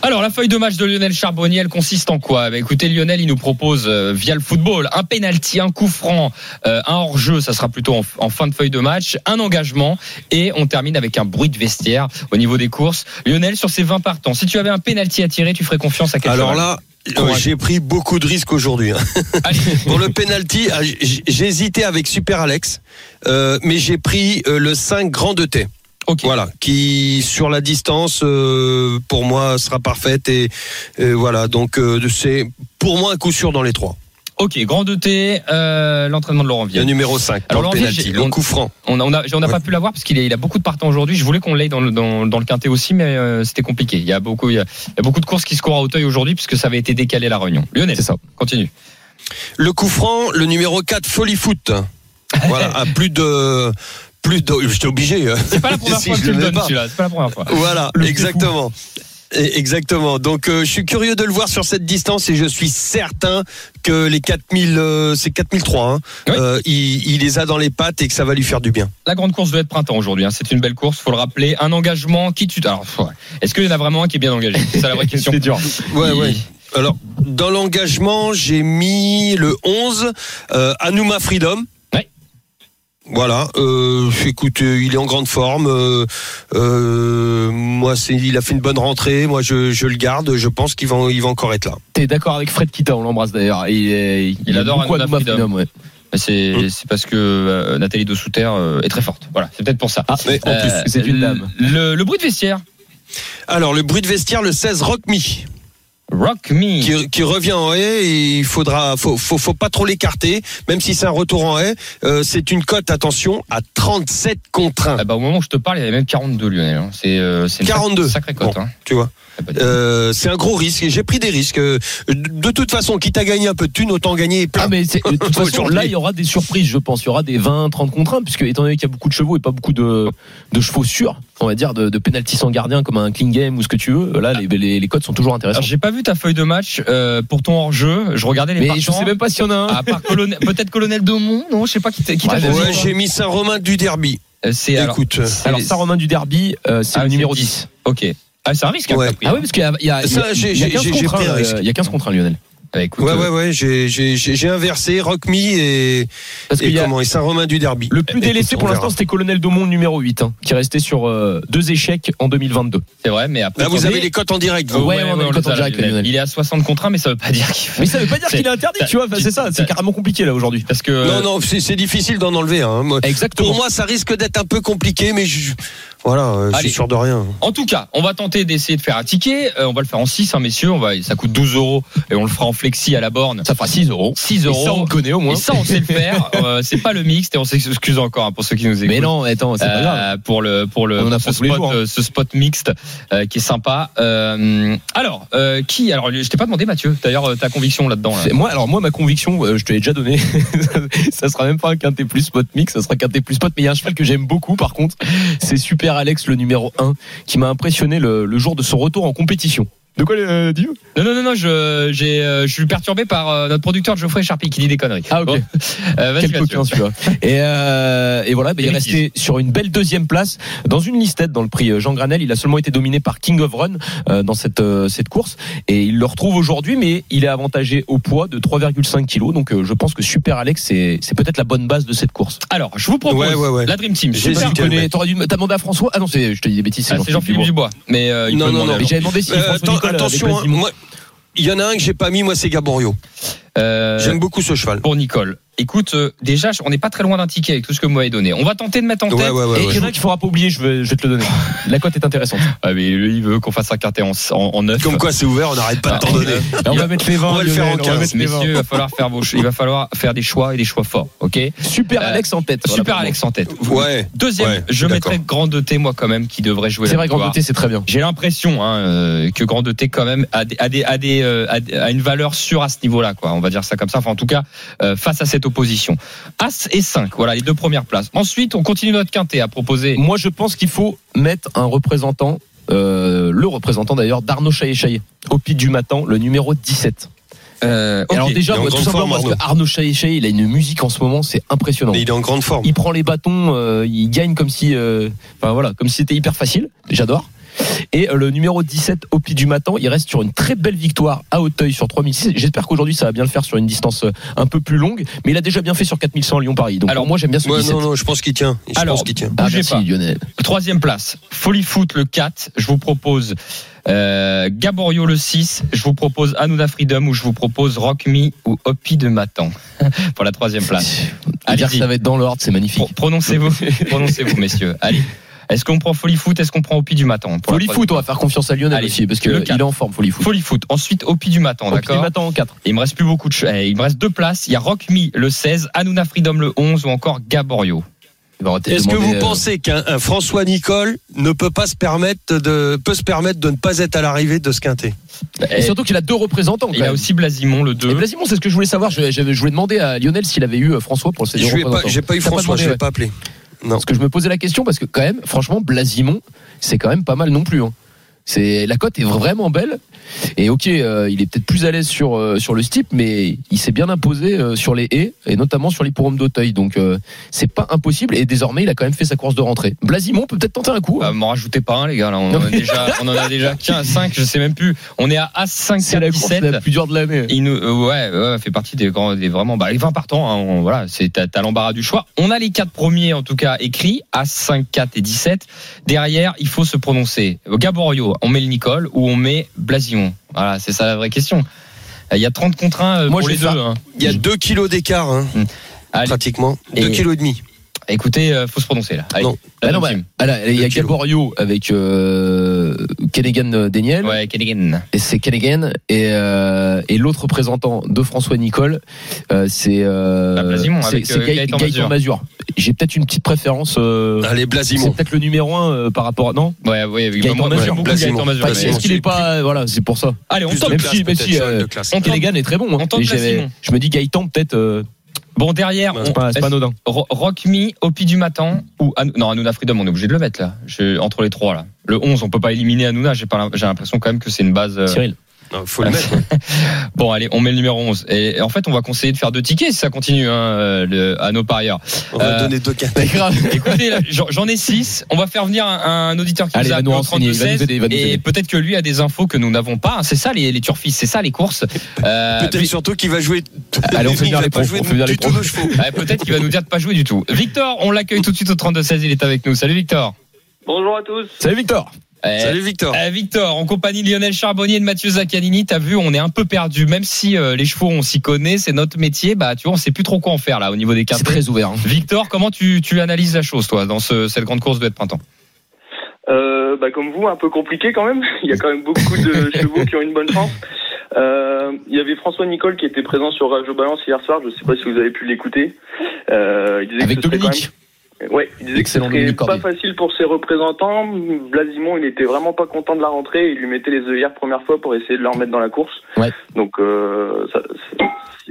Alors la feuille de match de Lionel Charbonnier, elle consiste en quoi? Bah, Écoutez, Lionel, il nous propose euh, via le football un penalty, un coup franc, euh, un hors-jeu, ça sera plutôt en, en fin de feuille de match, un engagement et on termine avec un bruit de vestiaire au niveau des courses. Lionel, sur ces 20 partants, si tu avais un penalty à tirer, tu ferais confiance à quel Alors là, euh, j'ai pris beaucoup de risques aujourd'hui. hein. Pour le penalty, ah, j'ai hésité avec Super Alex, euh, mais j'ai pris euh, le 5 Grand de T. Ok. Voilà, qui sur la distance, euh, pour moi, sera parfaite et, et voilà. Donc euh, c'est pour moi un coup sûr dans les trois. Ok, grand 2T, euh, l'entraînement de Laurent Le Vienne. numéro 5 Alors, le Laurent j'ai- le coup franc. On a, on a, on n'a Ouais. pas pu l'avoir parce qu'il il a beaucoup de partants aujourd'hui. Je voulais qu'on l'aille dans le, dans, dans le quintet aussi, mais euh, c'était compliqué. Il y a beaucoup, il y a, il y a beaucoup de courses qui se courent à Auteuil aujourd'hui puisque ça avait été décalé la réunion. Lionel, c'est ça continue. Le coup franc, le numéro 4 Folie Foot. Voilà, à plus de plus de j'étais obligé. hein. C'est pas la première Si fois que tu le le donnes celui-là. C'est pas la première fois. Voilà, Le exactement. Exactement. Donc euh, je suis curieux de le voir sur cette distance et je suis certain que les 4000 euh, c'est 4003 hein, Oui. euh, il, il les a dans les pattes et que ça va lui faire du bien. La grande course doit être printemps aujourd'hui. hein. C'est une belle course, faut le rappeler. Un engagement qui tu. Alors, ouais. est-ce qu'il y en a vraiment un qui est bien engagé? C'est ça la vraie question. c'est dur Ouais Il- ouais. Alors dans l'engagement, j'ai mis le 11 euh, Anouma Freedom. Voilà, euh, écoute, euh, il est en grande forme. euh, euh, moi, c'est, il a fait une bonne rentrée. Moi, je, je le garde. Je pense qu'il va, il va encore être là. T'es d'accord avec Fred Kita, on l'embrasse d'ailleurs. Il, il, Il adore Hanouna Freedom. ouais. C'est c'est parce que euh, Nathalie de Souter euh, est très forte. Voilà, c'est peut-être pour ça. Ah, Mais en plus, c'est une dame. Le, le bruit de vestiaire. Alors, le bruit de vestiaire, le 16 Rock Me. Rock Me. qui, qui revient en haie et il faudra faut, faut, faut pas trop l'écarter même si c'est un retour en haie euh, c'est une cote attention à 37 contre 1 Ah bah, au moment où je te parle, il y avait même 42 Lionel. hein. C'est euh, une 42. sacrée cote. Bon. hein. tu vois euh, c'est un gros risque. Et j'ai pris des risques. Euh, de toute façon quitte à gagner un peu de thunes autant gagner plein. Ah mais c'est- de toute façon là il y aura des surprises je pense. Il y aura des 20 30 contre 1 puisque étant donné qu'il y a beaucoup de chevaux et pas beaucoup de, de chevaux sûrs on va dire de, de penalty sans gardien comme un clean game ou ce que tu veux là les, les, les codes sont toujours Alors, intéressants j'ai pas vu ta feuille de match euh, pour ton hors-jeu. Je regardais les mais partants. je sais même pas s'il y en a un. À part colonel, peut-être colonel Daumont, non, je sais pas qui t'a Ouais, ouais j'ai mis Saint-Romain du Derby. Euh, C'est alors, écoute. c'est- alors Saint-Romain du Derby euh, c'est Ah, le c'est numéro 10. 10 Ok. Ah, c'est un risque. hein, Ouais. pris, ah hein. oui parce qu'il y a, il y a, Ça, il y a- j'ai- il y a j'ai- 15 j'ai contre pris 1 un risque. il y a 15 contre 1 Lionel Bah, écoute, Ouais, euh, ouais, ouais, j'ai- j'ai j'ai- j'ai inversé Rock Me et, Parce et qu'il y a comment, et Saint-Romain du Derby. le plus Écoute, délaissé pour l'instant, c'était Colonel Daumont numéro 8, hein, qui est resté sur euh, deux échecs en 2022. c'est vrai, mais après. Là, vous avez les cotes en direct, vous. Ouais, on a les cotes en direct, Lionel. Il est à 60 contre 1, mais ça veut pas dire qu'il Mais ça veut pas dire qu'il est interdit, tu vois. enfin, C'est ça, c'est carrément compliqué là aujourd'hui. Parce que. Non, non, c'est difficile d'en enlever. Hein. Moi, Exactement. Pour moi, ça risque d'être un peu compliqué, mais je, voilà, euh, je suis sûr de rien. En tout cas, on va tenter d'essayer de faire un ticket. Euh, on va le faire en 6, hein, messieurs. On va, ça coûte 12 euros et on le fera en flexi à la borne. Ça fera 6 euros. 6 Et euros. ça, on le connaît au moins. Et ça, on sait le faire. Euh, c'est pas le mixte et on s'excuse encore hein, pour ceux qui nous écoutent. Mais non, attends, c'est pas grave. Euh, pour le pour le On pour ce spot jours, hein. ce spot mixte euh, qui est sympa. Euh, alors euh, qui alors je t'ai pas demandé Mathieu. D'ailleurs ta conviction là-dedans. là. Moi, alors moi, ma conviction, euh, je te l'ai déjà donné. ça sera même pas un quintet plus spot mix, ça sera quintet plus spot. Mais il y a un cheval que j'aime beaucoup, par contre, c'est Super Alex, le numéro 1, qui m'a impressionné le, le jour de son retour en compétition. De quoi, euh, Dieu Non non non non je j'ai euh, je suis perturbé par euh, notre producteur Geoffrey Charpie qui dit des conneries. Ah, ok. Bon. Euh, vas-y, Quel coquin celui-là. Et, euh, et voilà, bah, il est resté sur une belle deuxième place dans une listette dans le prix euh, Jean Granel. Il a seulement été dominé par King of Run euh, dans cette euh, cette course et il le retrouve aujourd'hui, mais il est avantagé au poids de 3,5 kilos. Donc euh, je pense que Super Alex c'est c'est peut-être la bonne base de cette course. Alors je vous propose Ouais, ouais, ouais. la Dream Team. J'ai Super. hésité. Tu connais- T'aurais dû t'as demandé à François? Ah non, c'est je te dis des bêtises. Ah, c'est Jean-Philippe Dubois. Mais euh, il Non, non, non. j'avais demandé si François attention, hein, il y en a un que j'ai pas mis, moi, c'est Gaborio. Euh, J'aime beaucoup ce cheval. pour Nicole. Écoute, euh, déjà, on n'est pas très loin d'un ticket avec tout ce que vous m'avez donné. On va tenter de mettre en tête. Ouais, ouais, ouais. Et il y en a un qu'il faudra pas oublier, je vais, je vais te le donner. La cote est intéressante. Ah, mais lui, il veut qu'on fasse un quintet en, en, en neuf. Comme quoi, c'est ouvert, on n'arrête pas de t'en donner. On va mettre les 20. On va le faire en Lionel, on va 15. mettre les 20. Messieurs, il va falloir faire vos, il va falloir faire des choix et des choix forts, ok Super Euh, Alex en tête. Voilà, Super. Alex en tête. Ouais. Deuxième, Ouais, je mettrais Grand T moi quand même qui devrait jouer C'est vrai. Grand T, c'est très bien. J'ai l'impression hein, euh, que Grand T quand même a, des, a, des, a, des, a, des- a une valeur sûre à ce niveau-là, quoi. On va dire ça comme ça. Enfin, en tout cas, euh, face à cette opposition. As et 5, voilà les deux premières places. Ensuite, on continue notre quintet à proposer. Moi, je pense qu'il faut mettre un représentant, euh, le représentant d'ailleurs, d'Arnaud Chaillet-Chaillet, au pied du matin, le numéro 17. Euh, Alors déjà, Il est en moi, tout simplement forme, parce que Arnaud Chaillet-Chaillet, il a une musique en ce moment, c'est impressionnant. Mais il est en grande forme. Il prend les bâtons, euh, il gagne comme si, euh, voilà, comme si c'était hyper facile. J'adore. Et le numéro 17 au pied du matin, il reste sur une très belle victoire à Hauteuil sur 3006. J'espère qu'aujourd'hui ça va bien le faire sur une distance euh, un peu plus longue, mais il a déjà bien fait sur 4100 à Lyon-Paris. Donc Alors, moi j'aime bien ce Ouais, 17. non, non, je pense qu'il tient. Je Alors, pense qu'il tient. Ah, bougez merci pas. Lionel. Troisième place, Folly Foot le 4. Je vous propose euh, Gaborio le 6. Je vous propose Hanouna Freedom ou je vous propose Rock Me ou Hopi de Matan pour la troisième place. À dire que ça va être dans l'ordre, c'est magnifique. Pro- Prononcez-vous, prononcez-vous, messieurs. Allez. Est-ce qu'on prend Folly Foot Est-ce qu'on prend Hopi du Matin troisième Foot, on va faire confiance à Lionel Allez, aussi, parce qu'il est en forme, Folly Foot. Folly Foot. Ensuite, Hopi du Matin, Au pied du d'accord matin en 4. Il me reste plus beaucoup de eh, Il me reste deux places. Il y a Rock Me le 16, Hanouna Freedom le 11 ou encore Gaborio. Est-ce que vous pensez qu'un un François Nicole ne peut pas se permettre de peut se permettre de ne pas être à l'arrivée de ce quintet? Et surtout qu'il a deux représentants. Il a aussi Blasimon le 2. Et Blasimon, c'est ce que je voulais savoir. Je, voulais demander à Lionel s'il avait eu euh, François pour ses deux pas, représentants. j'ai pas eu T'as François, demandé, je l'ai ouais. pas appelé. Parce que je me posais la question parce que quand même, franchement, Blasimon, c'est quand même pas mal non plus. hein. C'est la cote est vraiment belle et ok, euh, il est peut-être plus à l'aise sur euh, sur le steep, mais il s'est bien imposé euh, sur les haies et notamment sur les pourhommes d'Auteuil. Donc c'est pas impossible et désormais il a quand même fait sa course de rentrée. Blasimon peut peut-être tenter un coup. Bah, m'en rajoutez pas un, les gars. Là, on, en a déjà, on en a déjà 15, 5, je sais même plus. On est à As 5, c'est la 4, course 17. la plus dure de l'année. Il nous, ouais, ouais, fait partie des grands, des vraiment, bah, les 20 partants, hein, on- voilà, c'est, t'as, t'as l'embarras du choix. On a les quatre premiers, en tout cas, écrits, As 5, 4 et 17. Derrière, il faut se prononcer. Gaborio, on met le Nicole ou on met Blasimon. Voilà, c'est ça la vraie question. Il y a 30 contre 1 Moi, pour je les deux. hein. Il y a 2 kilos d'écart, hein, Allez, pratiquement. Et- 2 kilos et demi. Écoutez, euh, faut se prononcer, là. Allez, Non. la Ah non, bah, ah là, il y a. Gaborio avec euh, Kennegan Daniel. Ouais, Kennigan. Et c'est Kennegan et, euh, et l'autre représentant de François Nicole, euh, c'est euh, Bah, c'est- c'est euh, Gaëtan Gaëtan Mazur. J'ai peut-être une petite préférence. euh, Allez, c'est Blasimon. peut-être le numéro 1 par rapport à non? Ouais, ouais, Gaëtan Mazur. Gaëtan Mazur. Est-ce qu'il est pas voilà c'est pour ça. Allez, on tente. même si- euh, Kennegan est très bon. hein. on Blasimon. je me dis Gaëtan peut-être. Bon, derrière, c'est pas, anodin. Ro- Rock Me, Hopi du matin ou An- non Hanouna Freedom, on est obligé de le mettre là. Je- entre les trois là. Le 11, on peut pas éliminer Hanouna. J'ai l'impression quand même que c'est une base. euh, Cyril. Non, Faut le mettre. Bon, allez, on met le numéro 11. Et, et en fait, on va conseiller de faire deux tickets si ça continue hein, euh, le- à nos parieurs. On va Euh, donner deux cartes. Écoutez, là, j'en ai six. On va faire venir un, un auditeur qui Allez, nous a nous 32 aider, il va nous et aider. peut-être que lui a des infos que nous n'avons pas. C'est ça les, les turfistes, c'est ça les courses. Euh, Peut-être surtout qu'il va jouer. Allez, on fait venir va les pas pros, jouer on fait venir du les tout pros. nos chevaux. Ouais, peut-être qu'il va nous dire de pas jouer du tout. Victor, on l'accueille tout de suite au 32-16, il est avec nous. Salut Victor. Bonjour à tous. Salut Victor. Eh, Salut Victor. eh, Victor, en compagnie de Lionel Charbonnier et de Mathieu Zaccanini, t'as vu, on est un peu perdu. Même si euh, les chevaux, on s'y connaît, c'est notre métier, bah tu vois, on sait plus trop quoi en faire là au niveau des C'est quintés. très ouvert. hein. Victor, comment tu, tu analyses la chose, toi, dans ce, cette grande course de printemps? Euh, bah, comme vous, un peu compliqué quand même. Il y a quand même beaucoup de chevaux qui ont une bonne chance. Euh, il y avait François Nicole qui était présent sur Radio Balance hier soir. Je sais pas si vous avez pu l'écouter. Euh, il disait Avec que ce Dominique. Ouais, il disait Excellent que Dominique pas facile pour ses représentants. Blasimon, il était vraiment pas content de la rentrée. Il lui mettait les œillères première fois pour essayer de la remettre dans la course. Ouais. Donc, euh, ça- ça-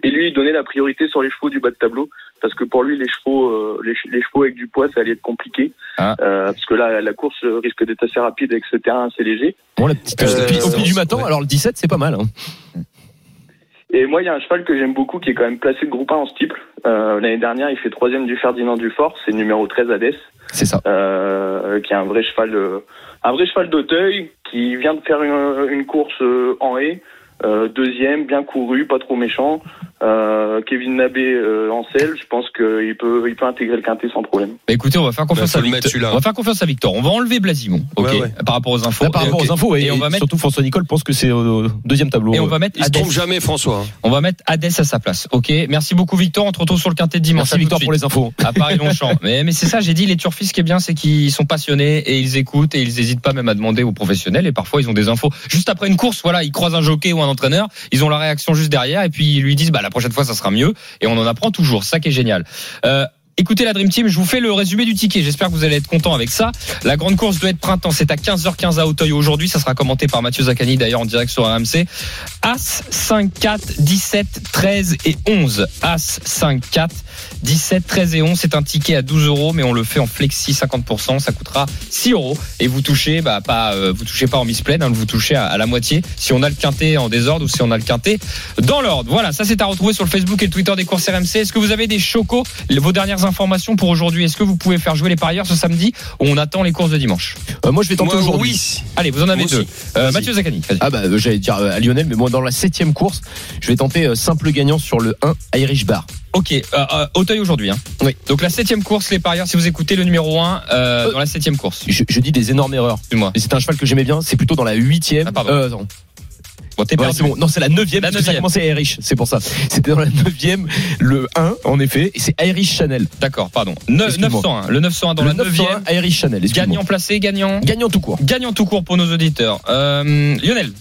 et lui, il donnait la priorité sur les chevaux du bas de tableau parce que pour lui, les chevaux, euh, les, ch- les chevaux avec du poids, ça allait être compliqué. Ah. Euh, parce que là, la course risque d'être assez rapide avec ce terrain assez léger. Bon, la petite. Euh, au pied- au pied du ouais. matin, alors le 17, c'est pas mal. hein. Et moi, il y a un cheval que j'aime beaucoup qui est quand même placé de groupe 1 en steeple. Euh, L'année dernière, il fait troisième du Ferdinand Dufort, c'est numéro 13 Hadès, C'est ça. euh, qui est un vrai cheval, euh, un vrai cheval d'Auteuil, qui vient de faire une, une course euh, en haie, euh, deuxième, bien couru, pas trop méchant. Euh, Kevin Nabé euh, selle, je pense qu'il peut, il peut intégrer le quintet sans problème. Bah, écoutez, on va faire confiance Bah, à mettre, Victor. On va faire confiance à Victor. On va enlever Blasimon, ok, Ouais, ouais. par rapport aux infos. Là, par rapport aux infos, et, Et on va et mettre- surtout François Nicole pense que c'est au deuxième tableau. Et on va mettre Il se Hadès. trompe jamais, François. hein. On va mettre Hadès à sa place, ok. Merci beaucoup Victor. On te retrouve sur le quintet de dimanche. Merci Victor pour les infos. à Paris Longchamp. mais mais c'est ça, j'ai dit les turfistes, ce qui est bien, c'est qu'ils sont passionnés et ils écoutent et ils hésitent pas même à demander aux professionnels et parfois ils ont des infos juste après une course. Voilà, ils croisent un jockey ou un entraîneur, ils ont la réaction juste derrière et puis ils lui disent bah la prochaine fois ça sera mieux et on en apprend toujours. Ça qui est génial. Euh, Écoutez la Dream Team, je vous fais le résumé du ticket. J'espère que vous allez être content avec ça. La grande course doit être printemps. C'est à 15h15 à Auteuil aujourd'hui. Ça sera commenté par Mathieu Zaccani d'ailleurs en direct sur RMC. As 5, 4, 17, 13 et 11. As 5, 4, 17, 13 et 11. C'est un ticket à 12 euros, mais on le fait en flexi 50%. Ça coûtera 6 euros. Et vous touchez, bah, pas, euh, vous touchez pas en mise pleine, hein, vous touchez à, à la moitié. Si on a le quintet en désordre ou si on a le quintet dans l'ordre. Voilà, ça c'est à retrouver sur le Facebook et le Twitter des courses RMC. Est-ce que vous avez des chocos, vos dernières informations pour aujourd'hui Est-ce que vous pouvez faire jouer les parieurs ce samedi ou on attend les courses de dimanche Euh, moi, je vais tenter aujourd'hui. oui. Allez, vous en avez Moi deux. Euh. Mathieu Zaccani. vas-y. Ah bah euh, j'allais dire euh, à Lionel, mais moi dans la septième course, je vais tenter euh, simple gagnant sur le 1 Irish Bar. Ok, euh, Auteuil aujourd'hui. Hein. Oui. Donc la septième course, les parieurs, si vous écoutez le numéro 1 euh, Euh. dans la septième course. Je, je dis des énormes erreurs. Excuse-moi. Mais c'est un cheval que j'aimais bien. C'est plutôt dans la huitième. Ah, pardon. Euh. Bon, t'es Ouais, perdu. c'est bon. Non, c'est la neuvième. La ça a neuvième. commencé à Irish. C'est pour ça. C'était dans la neuvième, le 1 en effet, et c'est Irish Chanel. D'accord, pardon. Ne- Excuse-moi. 901. Le 901 dans le la 901 neuvième. Irish Chanel. Gagnant placé, gagnant. Gagnant tout court. Gagnant tout court pour nos auditeurs. Euh, Lionel.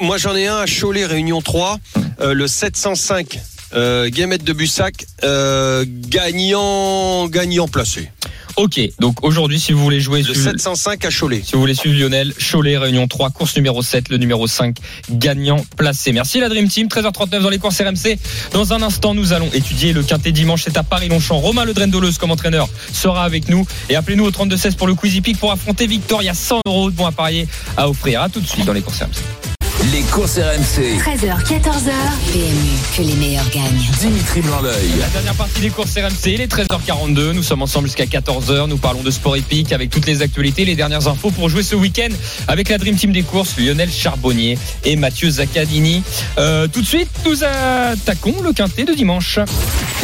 Moi, j'en ai un à Cholet, Réunion 3, euh, le 705. Euh, Guémette de Bussac, euh, gagnant, gagnant placé. Ok, donc aujourd'hui, si vous voulez jouer, Le suivez- 705 à Cholet. si vous voulez suivre Lionel, Cholet, Réunion 3, course numéro 7, le numéro 5, gagnant placé. Merci la Dream Team, 13h39 dans les courses RMC. Dans un instant, nous allons étudier le quintet dimanche, c'est à Paris-Longchamp. Romain Le Drendoleuse comme entraîneur sera avec nous. Et appelez-nous au 32-16 pour le Quizy Peak pour affronter Victor. Il y a 100 euros de bons à parier à offrir. À tout de suite dans les courses RMC. Les courses RMC. 13h, 14h. PMU, que les meilleurs gagnent. Dimitri Blanc-L'œil. La dernière partie des courses RMC, il est 13h42. Nous sommes ensemble jusqu'à 14h. Nous parlons de sport épique avec toutes les actualités, les dernières infos pour jouer ce week-end avec la Dream Team des courses, Lionel Charbonnier et Mathieu Zaccadini. Euh, tout de suite, nous attaquons le quintet de dimanche.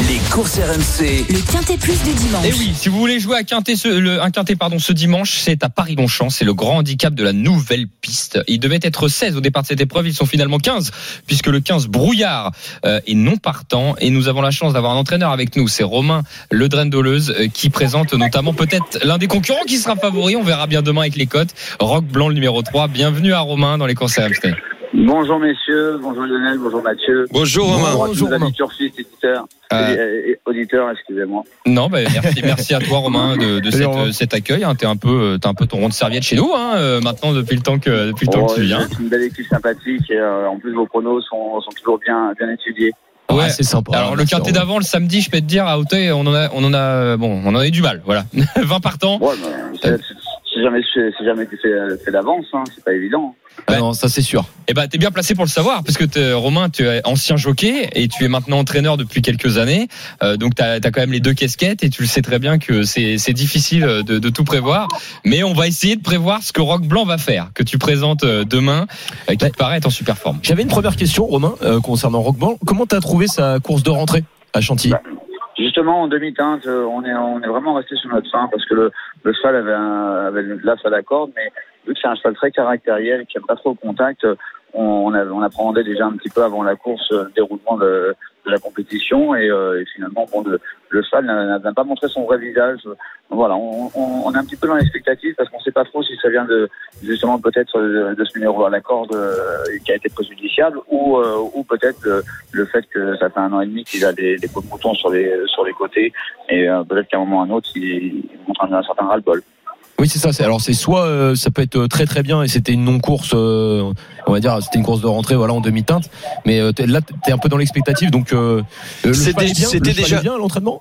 Les courses RMC. Le quintet plus du dimanche. Et oui, si vous voulez jouer à quintet ce, le, un quintet pardon, ce dimanche, c'est à Paris-Longchamp. C'est le grand handicap de la nouvelle piste. Il devait être 16 au départ de cette épreuve. Ils sont finalement 15 puisque le 15 brouillard euh, est non partant. Et nous avons la chance d'avoir un entraîneur avec nous. C'est Romain Ledrendoleuse euh, qui présente notamment peut-être l'un des concurrents qui sera favori. On verra bien demain avec les cotes. Rock Blanc le numéro 3. Bienvenue à Romain dans les RMC. Bonjour messieurs, bonjour Lionel, bonjour Mathieu. Bonjour Romain. Bonjour Romain. éditeurs, Euh, auditeurs, excusez-moi. Non, bah, merci, merci à toi Romain de, de cette, Romain. cet accueil. hein. T'es un peu, euh, t'es un peu ton rond de serviette chez nous hein, euh, maintenant depuis le temps que depuis le temps que tu viens. C'est une belle équipe sympathique et euh, en plus vos pronos sont, sont toujours bien, bien étudiés. Ouais. Ah, c'est sympa. Alors le Romain. d'avant le samedi, je peux te dire à Auteuil, on en a, on en a, bon, on en a eu du mal. Voilà, 20 partants. Ouais, c'est jamais, c'est jamais tu fais, fais d'avance, hein, c'est pas évident. Ah non, ça c'est sûr. Eh ben, t'es bien placé pour le savoir, parce que t'es- Romain, tu es ancien jockey et tu es maintenant entraîneur depuis quelques années. Euh, donc, t'as as quand même les deux casquettes et tu le sais très bien que c'est c'est difficile de, de tout prévoir. Mais on va essayer de prévoir ce que Rock Blanc va faire, que tu présentes euh, demain, euh, qui te paraît être en super forme. J'avais une première question, Romain, euh, concernant Roqueban. Comment t'as trouvé sa course de rentrée à Chantilly? Bah, Justement, en demi-teinte, euh, on est, on est vraiment resté sur notre fin parce que le, le cheval avait, un, avait l'as à la corde, mais vu que c'est un cheval très caractériel, qui aime pas trop le contact, euh, on, avait- on appréhendait déjà un petit peu avant la course euh, le déroulement de, de la compétition et, euh, et finalement, bon, le, le cheval n'a pas montré son vrai visage. Voilà, on, on, on est un petit peu dans l'expectative parce qu'on sait pas trop si ça vient de justement peut-être de, de ce numéro à la corde euh, qui a été préjudiciable ou, euh, ou peut-être le, le fait que ça fait un an et demi qu'il a des, des peaux de mouton sur les sur les côtés et euh, peut-être qu'à un moment ou à un autre il, il montre un certain ras-le-bol. Oui, c'est ça. c'est- Alors, c'est soit euh, ça peut être très très bien et c'était une non-course, euh, on va dire, c'était une course de rentrée, voilà, en demi-teinte. Mais euh, t'es- là, t'es un peu dans l'expectative, donc euh, le C'était- déjà- bien l'entraînement?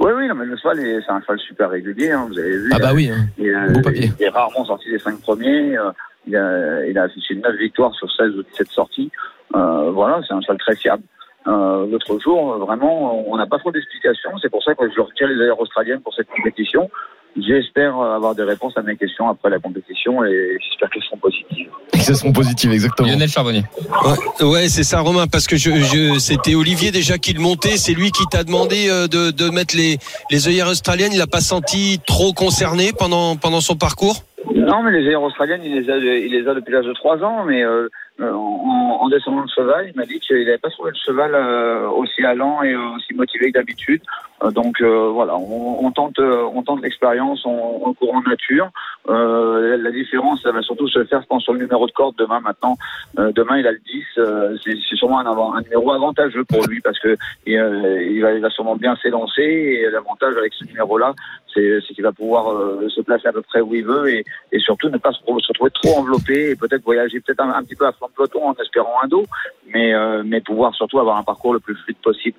Oui, oui, non, mais le cheval est- c'est un cheval super régulier, hein, vous avez vu. Ah bah oui. hein. Euh, Beau papier. Il est rarement sorti des cinq premiers. euh, il, a, il a affiché 9 victoires sur 16 ou 17 sorties. Euh, voilà, c'est un cheval très fiable. Euh, L'autre jour, euh, vraiment, on n'a pas trop d'explications. C'est pour ça que je retiens les ailleurs australiennes pour cette compétition. J'espère avoir des réponses à mes questions après la compétition et j'espère qu'elles seront positives. Et que ça seront positives, exactement. Lionel Charbonnier. Ouais, ouais, c'est ça, Romain, parce que je, je, c'était Olivier déjà qui le montait. C'est lui qui t'a demandé euh, de, de mettre les, les œillères australiennes. Il n'a pas senti trop concerné pendant, pendant son parcours? Non, mais les ailleurs australiennes, il les a, il les a depuis l'âge de 3 ans, mais euh, euh, en, en descendant le cheval, il m'a dit qu'il n'avait pas trouvé le cheval euh, aussi allant et aussi motivé que d'habitude. Euh, donc euh, voilà, on, on tente, euh, on tente l'expérience en, en courant nature. Euh, la, la différence, ça va surtout se faire, je pense, sur le numéro de corde demain. Maintenant, Euh, demain, il a le 10. euh, c'est c'est sûrement un, avant- un numéro avantageux pour lui parce que euh, il, va, il va sûrement bien s'élancer et l'avantage avec ce numéro-là, c'est c'est qu'il va pouvoir euh, se placer à peu près où il veut et, et surtout ne pas se, se retrouver trop enveloppé et peut-être voyager peut-être un, un petit peu à flanc de peloton en espérant un dos, mais, euh, mais pouvoir surtout avoir un parcours le plus fluide possible.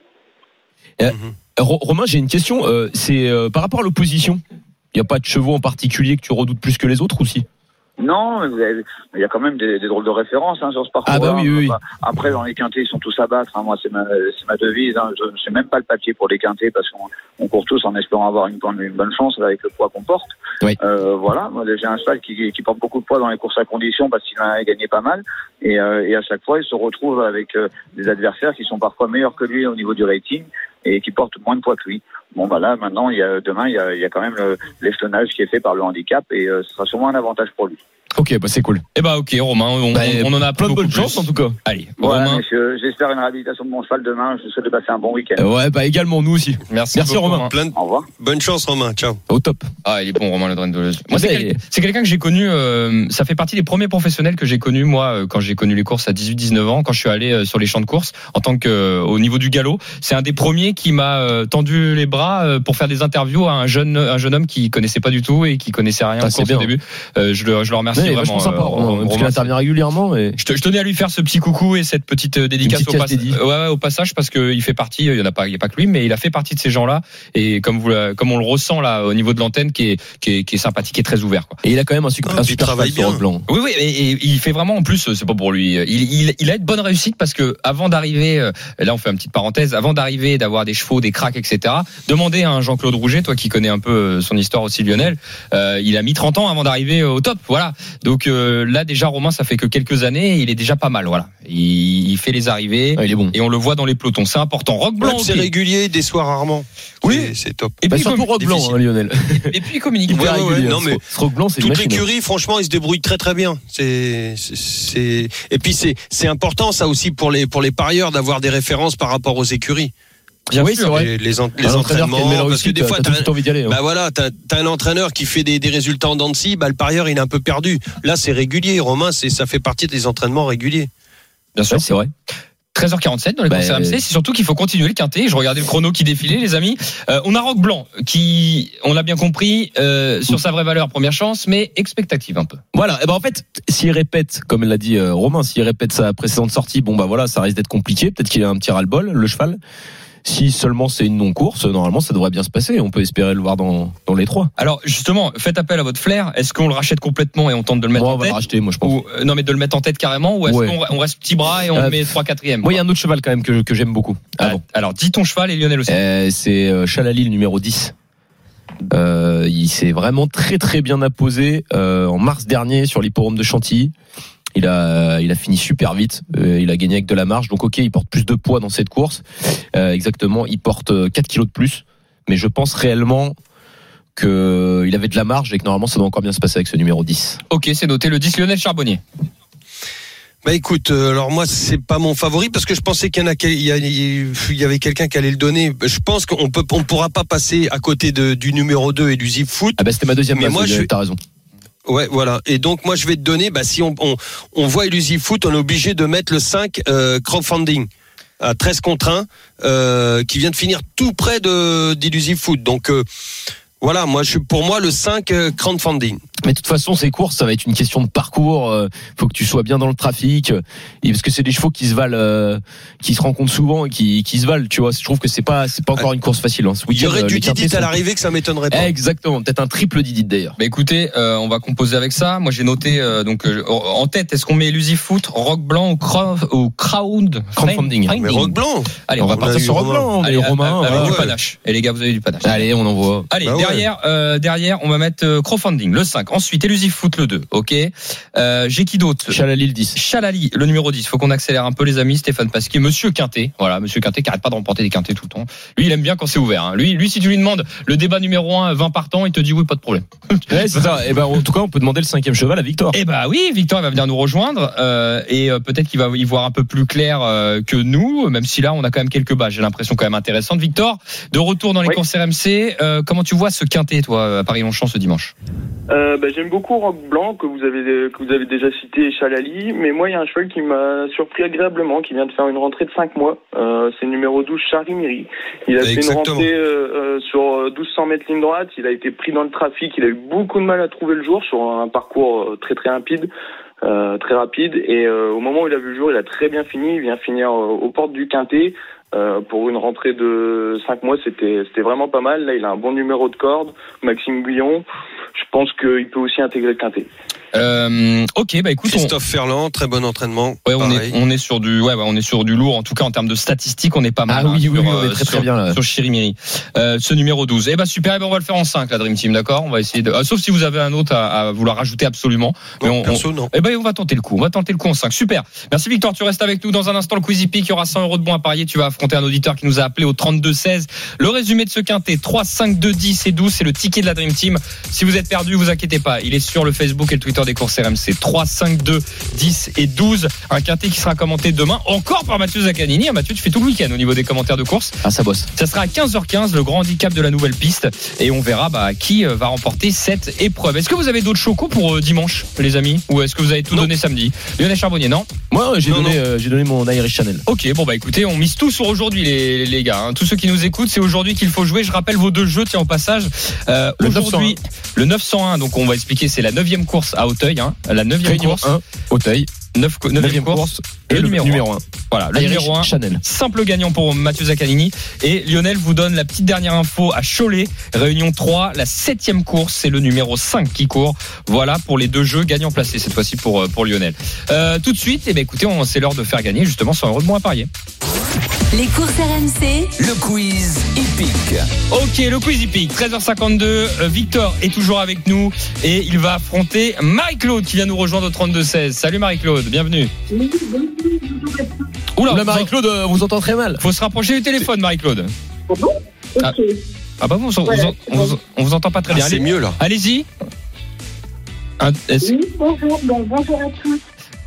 Euh, Ro- Romain, j'ai une question. euh, c'est euh, par rapport à l'opposition. Il n'y a pas de chevaux en particulier que tu redoutes plus que les autres aussi Non, il y a quand même des, des drôles de références hein, sur ce parcours. Ah bah oui, oui, oui. Après, dans les quintés, ils sont tous à battre. hein. Moi, c'est ma, c'est ma devise. Hein. Je ne sais même pas le papier pour les quintés parce qu'on on court tous en espérant avoir une, bonne- une bonne chance avec le poids qu'on porte. Oui. Euh, voilà, j'ai un cheval qui, qui porte beaucoup de poids dans les courses à condition parce qu'il a gagné pas mal. Et, euh, et à chaque fois, il se retrouve avec euh, des adversaires qui sont parfois meilleurs que lui au niveau du rating et qui portent moins de poids que lui. Bon, bah là, maintenant, il y a, demain, il y a, quand même le- l'échelonnage qui est fait par le handicap et euh, ce sera sûrement un avantage pour lui. Ok, bah c'est cool. Eh bah ok Romain, on, Bah, on en a plein de bonnes chances en tout cas. Allez, Ouais, Romain, messieurs, j'espère une réhabilitation de mon cheval demain. Je vous souhaite de passer un bon week-end. Euh, ouais, bah également nous aussi. merci, Merci, beaucoup, Romain. Plein de... Au revoir. Bonne chance, Romain. Ciao. Au top. Ah, il est bon, Romain Le Drain de Deleuze. Moi, c'est Mais- quel- c'est quelqu'un que j'ai connu. euh, ça fait partie des premiers professionnels que j'ai connus moi euh, quand j'ai connu les courses à 18-19 ans, quand je suis allé euh, sur les champs de course en tant que euh, au niveau du galop. C'est un des premiers qui m'a euh, tendu les bras euh, pour faire des interviews à un jeune un jeune homme qui connaissait pas du tout et qui connaissait rien Ah, au début. Euh, je le je le remercie Ouais, vraiment. vachement sympa, euh, parce qu'il intervient régulièrement et je, te- je tenais à lui faire ce petit coucou et cette petite euh, dédicace petite au, dédiée. ouais, ouais, au passage parce qu'il fait partie, il y en a pas, il y a pas que lui, mais il a fait partie de ces gens-là et comme vous, la- comme on le ressent là au niveau de l'antenne, qui est, qui est, qui est sympathique et très ouvert. Quoi. et il a quand même un, suc- Ah, un super cheval sur bien. Roqueban. Oui, oui, et, et il fait vraiment en plus, c'est pas pour lui. Il, il, il a une bonne réussite parce que avant d'arriver, euh, là on fait une petite parenthèse, avant d'arriver, d'avoir des chevaux, des cracks, etc. Demandez à un Jean-Claude Rouget, toi qui connais un peu euh, son histoire aussi, Lionel, euh, il a mis 30 ans avant d'arriver au top, voilà. Donc euh, là déjà Romain, ça fait que quelques années, il est déjà pas mal, voilà. Il, il fait les arrivées. Ah, il est bon. Et on le voit dans les pelotons, c'est important. Rock blanc, c'est régulier, des soirs rarement. Oui. C'est- top. Et Bah, puis, surtout comme- Roque Blanc, hein, Lionel. et puis il communique. Ouais, ouais, non, mais Ce Roque Blanc, c'est Toute machine. l'écurie, franchement, ils se débrouillent très très bien. C'est, c'est- c'est, et puis c'est, c'est important ça aussi pour les pour les parieurs d'avoir des références par rapport aux écuries. Bien oui, sûr. c'est vrai. Les, les, en- les entraînements, parce que des fois, t'as envie d'y aller. hein. bah voilà, t'as, un entraîneur qui fait des, des résultats en dents de scie, bah le parieur il est un peu perdu. Là, c'est régulier. Romain, c'est ça fait partie des entraînements réguliers. Bien sûr. Ouais, c'est vrai. 13h47 dans les Bah, courses RMC, c'est surtout qu'il faut continuer le quintet. Je regardais le chrono qui défilait, les amis. Euh, on a Rock Blanc qui, on l'a bien compris, euh, sur sa vraie valeur, première chance, mais expectative un peu. Voilà. Et ben en fait, s'il répète, comme l'a dit euh, Romain, s'il répète sa précédente sortie, bon bah voilà, ça risque d'être compliqué. Peut-être qu'il a un petit ras-le-bol, le cheval. Si seulement c'est une non-course, normalement ça devrait bien se passer. On peut espérer le voir dans, dans les trois. Alors justement, faites appel à votre flair. Est-ce qu'on le rachète complètement et on tente de le mettre Bon, on en va le tête racheter, moi je pense. ou, euh, non mais de le mettre en tête carrément ou est-ce Ouais. qu'on on reste petit bras et on Euh, met 3 4 Moi, il y a un autre cheval quand même que, que j'aime beaucoup. Ah, Avant. Alors dis ton cheval et Lionel aussi. Euh, c'est euh, Chalali, le numéro 10. Euh, il s'est vraiment très très bien apposé euh, en mars dernier sur l'hipporome de Chantilly. Il a, il a fini super vite. Euh, il a gagné avec de la marge. Donc ok, il porte plus de poids dans cette course. Euh, exactement, il porte euh, 4 kilos de plus. Mais je pense réellement que il avait de la marge et que normalement ça doit encore bien se passer avec ce numéro 10. Ok, c'est noté le 10 Lionel Charbonnier. Bah écoute, euh, alors moi c'est pas mon favori parce que je pensais qu'il y en a, quel- il y, a- il y avait quelqu'un qui allait le donner. Je pense qu'on peut, on pourra pas passer à côté de, du numéro 2 et du Zip Foot. Ah bah c'était ma deuxième Mais base, moi, je t'as raison. Ouais, voilà. Et donc moi je vais te donner, bah si on, on, on voit Elusive Foot, on est obligé de mettre le 5 euh, crowdfunding à 13 contre 1 euh, qui vient de finir tout près de d'Illusive Foot. Donc euh, voilà, moi je suis pour moi le 5 euh, crowdfunding. Mais de toute façon, ces courses, ça va être une question de parcours. euh, faut que tu sois bien dans le trafic, euh, et parce que c'est des chevaux qui se valent, euh, qui se rencontrent souvent et qui, qui se valent. Tu vois, je trouve que c'est pas, c'est pas encore une course facile. Hein. Ce Il y aurait euh, du Didit à l'arrivée que ça m'étonnerait pas. Exactement, peut-être un triple Didit d'ailleurs. Bah écoutez, euh, on va composer avec ça. Moi j'ai noté euh, donc euh, en tête, est-ce qu'on met Elusive Foot, Rock Blanc ou, Crow, ou Crowd? Crowdfunding. Mais Rock Blanc. Allez, on, On va partir sur Romain. Romain, on Allez, Romain. avec voilà. du ouais. panache. Et les gars, vous avez du panache. Allez, on envoie. Allez, Bah ouais. Derrière, euh, derrière, on va mettre euh, crowdfunding, le 5. Ensuite, Elusive Foot, le 2. Ok. Euh, J'ai qui d'autre? Chalali le 10. Chalali, le numéro 10. Faut qu'on accélère un peu, les amis. Stéphane Pasquier, Monsieur Quintet. Voilà, Monsieur Quintet qui arrête pas de remporter des quintés tout le temps. Lui, il aime bien quand c'est ouvert. hein. Lui, lui, si tu lui demandes le débat numéro 1, 20 partants, il te dit oui, pas de problème. Ouais, c'est ça. Et ben, en tout cas, on peut demander le cinquième cheval à Victor. Eh bah oui, Victor il va venir nous rejoindre euh, et euh, peut-être qu'il va y voir un peu plus clair euh, que nous, même si là on a quand même quelques bases. J'ai l'impression quand même intéressante. Victor, de retour dans les Oui. courses RMC, comment tu vois ce quintet toi à Paris-Longchamp ce dimanche Euh, bah, J'aime beaucoup Rock Blanc que vous avez que vous avez déjà cité Chalali, mais moi il y a un cheval qui m'a surpris agréablement, qui vient de faire une rentrée de 5 mois. Euh, c'est le numéro 12 Charimiri. Il a fait une rentrée euh, euh, sur euh, 1200 mètres ligne droite. Il a été pris dans le trafic. Il a eu beaucoup de mal à trouver le jour sur un parcours très très rapide. euh, très rapide et euh, au moment où il a vu le jour il a très bien fini il vient finir euh, aux portes du Quintet Euh, pour une rentrée de 5 mois c'était c'était vraiment pas mal. Là il a un bon numéro de corde Maxime Guyon. Je pense qu'il peut aussi intégrer le Quintet euh, Ok, bah écoute, on, Christophe Ferland, très bon entraînement. ouais, on est on est sur du ouais, ouais, on est sur du lourd. En tout cas en termes de statistiques, on est pas mal. Ah oui, hein, oui, sur, oui, on est euh, très, très sur- bien, là. Sur Chirimiri. Euh, ce numéro 12. Eh ben super, eh ben on va le faire en 5 la Dream Team, d'accord? On va essayer de ah, sauf si vous avez un autre à, à vouloir rajouter absolument. Mais Non, on- perso, non. Eh ben, on va tenter le coup. On va tenter le coup en 5. Super. Merci Victor. Tu restes avec nous dans un instant. Le Quizy Peak. Il y aura 100 euros de bons à parier. Tu vas affronter un auditeur qui nous a appelé au 32-16. Le résumé de ce quintet 3, 5, 2, 10 et 12. C'est le ticket de la Dream Team. Si vous êtes perdu, vous inquiétez pas. Il est sur le Facebook et le Twitter des courses RMC. 3, 5, 2, 10 et 12. Un quintet qui sera commenté demain encore par Mathieu Zaccanini. Ah, Mathieu, tu fais tout le week-end au niveau des commentaires de course. Ah, ça bosse. Ça sera à 15h15, le grand handicap de la nouvelle piste. Et on verra bah, qui euh, va remporter cette épreuve. Est-ce que vous avez d'autres chocos pour euh, dimanche, les amis? Ou est-ce que vous avez tout Non. donné samedi? Lionel Charbonnier, non? Moi, j'ai Non, donné, euh, j'ai donné mon Irish Channel. Ok, bon bah écoutez, on mise tout sur aujourd'hui les, les gars. hein. Tous ceux qui nous écoutent, c'est aujourd'hui qu'il faut jouer. Je rappelle vos deux jeux, tiens au passage. Euh, Le aujourd'hui, le 901, donc on va expliquer, c'est la neuvième course à Auteuil. Hein, la neuvième Réunion course, 1, Auteuil, neuf- neuvième neuvième course, course, et et le numéro 1. Voilà, le Irish numéro 1. Channel. Simple gagnant pour Mathieu Zaccanini. Et Lionel vous donne la petite dernière info à Cholet. Réunion 3, la septième course, c'est le numéro 5 qui court. Voilà pour les deux jeux gagnants placés cette fois-ci pour, euh, pour Lionel. Euh, tout de suite, eh ben, écoutez, c'est l'heure de faire gagner justement 100 euros de moins à parier. Les courses RMC, Le quiz hippique. Ok, le quiz hippique, 13h52. euh, Victor est toujours avec nous et il va affronter Marie-Claude qui vient nous rejoindre au 32-16. Salut Marie-Claude, bienvenue. Oula, Oula, vous- Marie-Claude, euh, vous entend très mal. faut se rapprocher du téléphone, Marie-Claude. Ah. Ah bah vous, on, vous- Voilà. on vous- on vous entend pas très Ah, bien. c'est mieux là. Allez-y. Un- Oui, bonjour. Bon, bonjour à tous.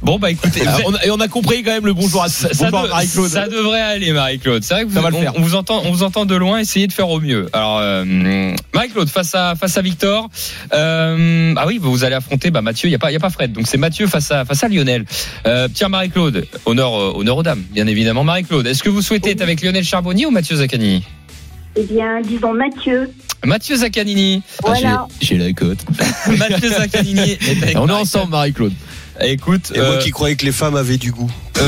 Bon bah écoutez, êtes- on a- et on a compris quand même le bonjour à ça, bonjour de- Marie-Claude. ça devrait aller Marie-Claude. C'est vrai que vous, Ça va le on, faire. on vous entend, on vous entend de loin. Essayez de faire au mieux. Alors euh, Marie-Claude face à face à Victor. Euh, ah oui, vous allez affronter bah, Mathieu. Il y a pas il y a pas Fred. Donc c'est Mathieu face à face à Lionel. Euh, tiens Marie-Claude, honneur euh, honneur aux dames, bien évidemment Marie-Claude. Est-ce que vous souhaitez être avec Lionel Charbonnier ou Mathieu Zaccanini Eh bien, disons Mathieu. Mathieu Zaccanini. Ah, j'ai- Voilà. J'ai la cote. Mathieu Zaccanini est avec On est ensemble, Marie-Claude. Écoute, Et moi euh, qui croyais que les femmes avaient du goût.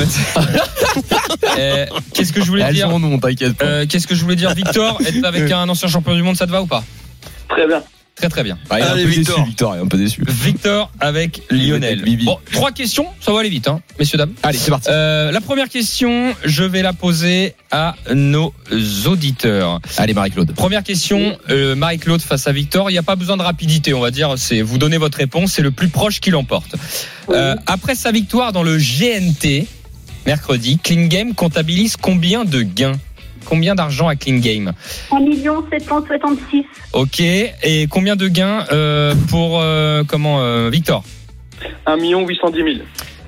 euh, qu'est-ce que je voulais Elles dire t'inquiète. Euh, Qu'est-ce que je voulais dire, Victor Être avec un ancien champion du monde, ça te va ou pas? Très bien. Très très bien. Ah, il est un Allez, peu Victor. déçu, Victor, est un peu déçu. Victor avec Lionel. Bon, trois questions, ça va aller vite, hein, messieurs dames. Allez, c'est parti. Euh, la première question, je vais la poser à nos auditeurs. Allez, Marie-Claude. Première question, euh, Marie-Claude face à Victor. Il n'y a pas besoin de rapidité, on va dire. C'est vous donnez votre réponse, c'est le plus proche qui l'emporte. Euh, après sa victoire dans le GNT mercredi, Clean Game comptabilise combien de gains? Combien d'argent à Clean Game 1 766 Ok. Et combien de gains euh, pour euh, comment euh, Victor 1 810 000.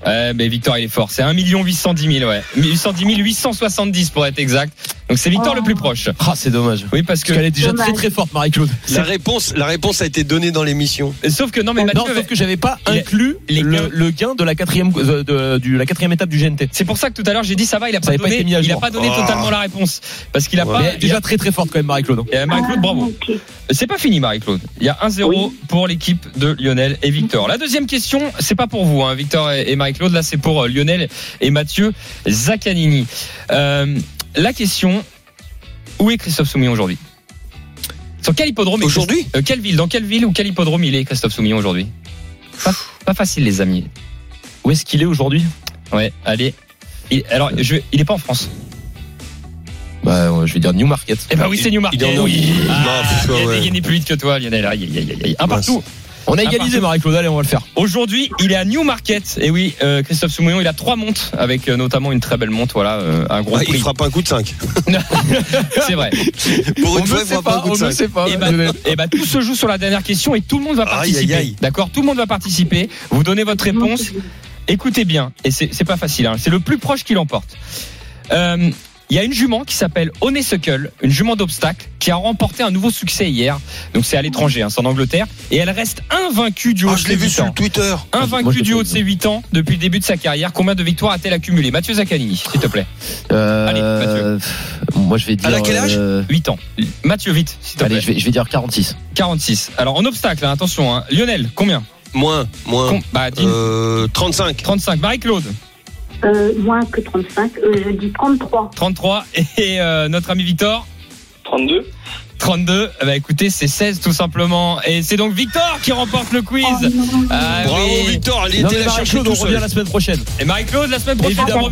Ouais, mais Victor il est fort. C'est 1 810 000, ouais. 810 000, 870 pour être exact. Donc c'est Victor Oh. le plus proche. Ah, c'est dommage. Oui, parce Parce que qu'elle est déjà Dommage. très très forte, Marie-Claude. La réponse, la réponse a été donnée dans l'émission. sauf que non mais Mathieu Non, sauf que j'avais pas inclus les le, gains. le gain de la quatrième, euh, de, la quatrième étape du GNT. C'est pour ça que tout à l'heure j'ai dit ça va, il a Ça pas donné, été mis à il a pas donné Oh. totalement la réponse parce qu'il a Ouais. pas. Mais a- déjà très très forte quand même, Marie-Claude. Et Marie-Claude, bravo. Ok. C'est pas fini, Marie-Claude. Il y a 1-0 Oui. pour l'équipe de Lionel et Victor. La deuxième question, c'est pas pour vous, hein, Victor et Marie-Claude. Là, c'est pour euh, Lionel et Mathieu Zaccanini. Euh, la question où est Christophe Soumillon aujourd'hui? Sur quel hippodrome Aujourd'hui? Euh, Quelle ville? Dans quelle ville ou quel hippodrome il est, Christophe Soumillon, aujourd'hui? Pas, pas facile, les amis. Où est-ce qu'il est aujourd'hui? Ouais, allez. Il, alors, je, il est pas en France. Bah, ouais, je vais dire Newmarket. Eh ben oui, c'est Newmarket. Il est en oui. Non, Ah, il a ouais. dégainé plus vite que toi, Lionel. Aïe, aïe, aïe, aïe. Un Mince. On a égalisé. Marie-Claude. Allez, on va le faire. Aujourd'hui, il est à Newmarket. Et oui, euh, Christophe Soumillon, il a trois montes, avec euh, notamment une très belle monte, voilà, euh, un gros Ah, il prix. frappe un coup de 5. C'est vrai. Pour une on fois, il un pas, coup on de ne 5. sait pas. Et ben, eh ben, tout se joue sur la dernière question et tout le monde va participer. aïe, aïe. D'accord? Tout le monde va participer. Vous donnez votre réponse. Écoutez bien, et c'est c'est pas facile, hein, c'est le plus proche qui l'emporte. Euh, Il y a une jument qui s'appelle Honeysuckle, une jument d'obstacle, qui a remporté un nouveau succès hier. Donc c'est à l'étranger, hein, c'est en Angleterre. Et elle reste invaincue du haut Ah, de je ses l'ai vu 8 sur ans. Twitter. Invaincue je du haut de ses 8 ans depuis le début de sa carrière. Combien de victoires a-t-elle accumulé Mathieu Zaccanini, s'il te plaît. Euh, Allez, Mathieu. moi, je vais dire. Elle a quel âge? euh, 8 ans. Mathieu, vite, s'il te Allez, plaît. je vais, je vais dire 46. 46. Alors en obstacle, hein, attention. Hein. Lionel, combien? Moins, moins. Com- Bah, dis- Euh, 35. 35. Marie-Claude, Euh, moins que 35. Euh, je dis 33. 33. Et euh, notre ami Victor 32. 32, eh ben écoutez, c'est 16 tout simplement. Et c'est donc Victor qui remporte le quiz. Oh, non. Ah Bravo oui. Victor, Non, était la chercher tout on revient seul. la semaine prochaine. Et Marie-Claude, la semaine prochaine, vous Évidemment.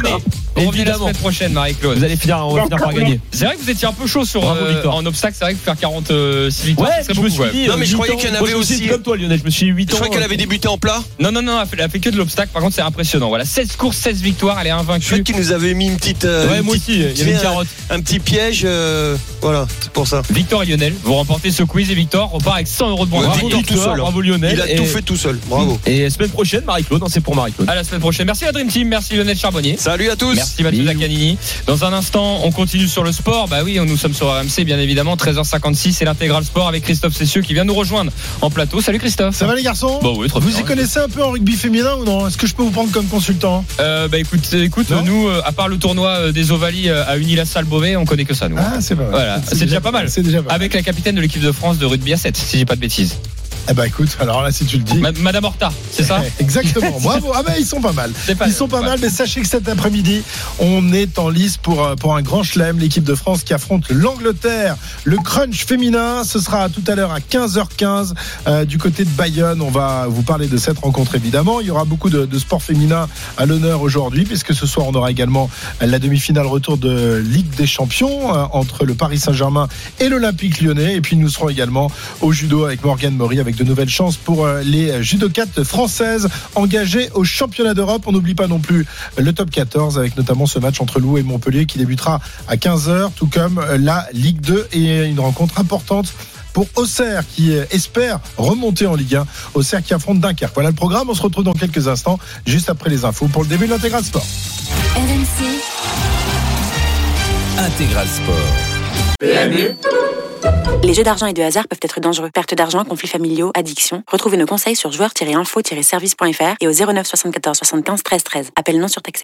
revenez la semaine prochaine, Marie-Claude. Vous allez finir, on va finir par gagner. C'est vrai que vous étiez un peu chaud sur Bravo, euh, Victor. en obstacle. C'est vrai que faire 46 victoires, Ouais, ce serait je me beaucoup. suis ouais. dit. Non, mais je croyais qu'il y en. Moi, avait aussi. Comme toi, Lionel, je me suis dit 8 Je ans. crois qu'elle avait débuté en plat. Non, non, non, elle a fait- elle a fait que de l'obstacle. Par contre, c'est impressionnant. Voilà, 16 courses, 16 victoires. Elle est Je crois invaincue. qu'il nous avait mis une petite. euh, Ouais, une moi petite- aussi, il y avait une carotte. Un petit piège. euh, Voilà, c'est pour ça. Victor et Lionel, vous remportez ce quiz et Victor repart avec 100 euros de bon. Victor tout seul, bravo Lionel. Il a et, tout fait tout seul. Bravo. Et semaine prochaine, Marie-Claude, non, c'est pour Marie-Claude. À la semaine prochaine. Merci la Dream Team, merci Lionel Charbonnier. Salut à tous. Merci Mathieu. Zaccanini. Dans un instant, on continue sur le sport. Bah oui, nous sommes sur RMC, bien évidemment. 13h56 et l'intégral sport avec Christophe Cessieux qui vient nous rejoindre en plateau. Salut Christophe. Ça va les garçons? Bah oui, Vous bien. y connaissez un peu en rugby féminin ou non? Est-ce que je peux vous prendre comme consultant? Euh, Bah écoute, écoute, Non? nous, euh, à part le tournoi euh, des Ovalies euh, à Unilassal Beauvais, on connaît que ça, nous. Ah, c'est pas mal. Voilà, c'est déjà pas mal. C'est déjà pas mal. Avec la capitaine de l'équipe de France de rugby à 7, si j'ai pas de bêtises. Eh ben écoute, alors là, si tu le dis. Ma- Madame Horta, c'est ça Exactement. Bravo. Ah ben ils sont pas mal. Pas- Ils sont pas mal, mais sachez que cet après-midi, on est en lice pour, euh, pour un grand chelem, l'équipe de France qui affronte l'Angleterre. Le crunch féminin, ce sera tout à l'heure à 15h15 euh, du côté de Bayonne. On va vous parler de cette rencontre évidemment. Il y aura beaucoup de, de sport féminin à l'honneur aujourd'hui, puisque ce soir on aura également la demi-finale retour de Ligue des Champions euh, entre le Paris Saint-Germain et l'Olympique lyonnais. Et puis nous serons également au judo avec Morgane Maury avec de nouvelles chances pour euh, les judokates françaises engagées au championnat d'Europe. On n'oublie pas non plus le top 14 avec notamment ce match entre Lou et Montpellier qui débutera à 15h, tout comme euh, la Ligue 2 et une rencontre importante pour Auxerre qui euh, espère remonter en Ligue 1. Auxerre qui affronte Dunkerque. Voilà le programme. On se retrouve dans quelques instants, juste après les infos pour le début de l'intégral sport. RMC, Intégral Sport. Les jeux d'argent et de hasard peuvent être dangereux. Perte d'argent, conflits familiaux, addiction. Retrouvez nos conseils sur joueurs-info-service.fr et au 09 74 75 13 13. Appel non surtaxé.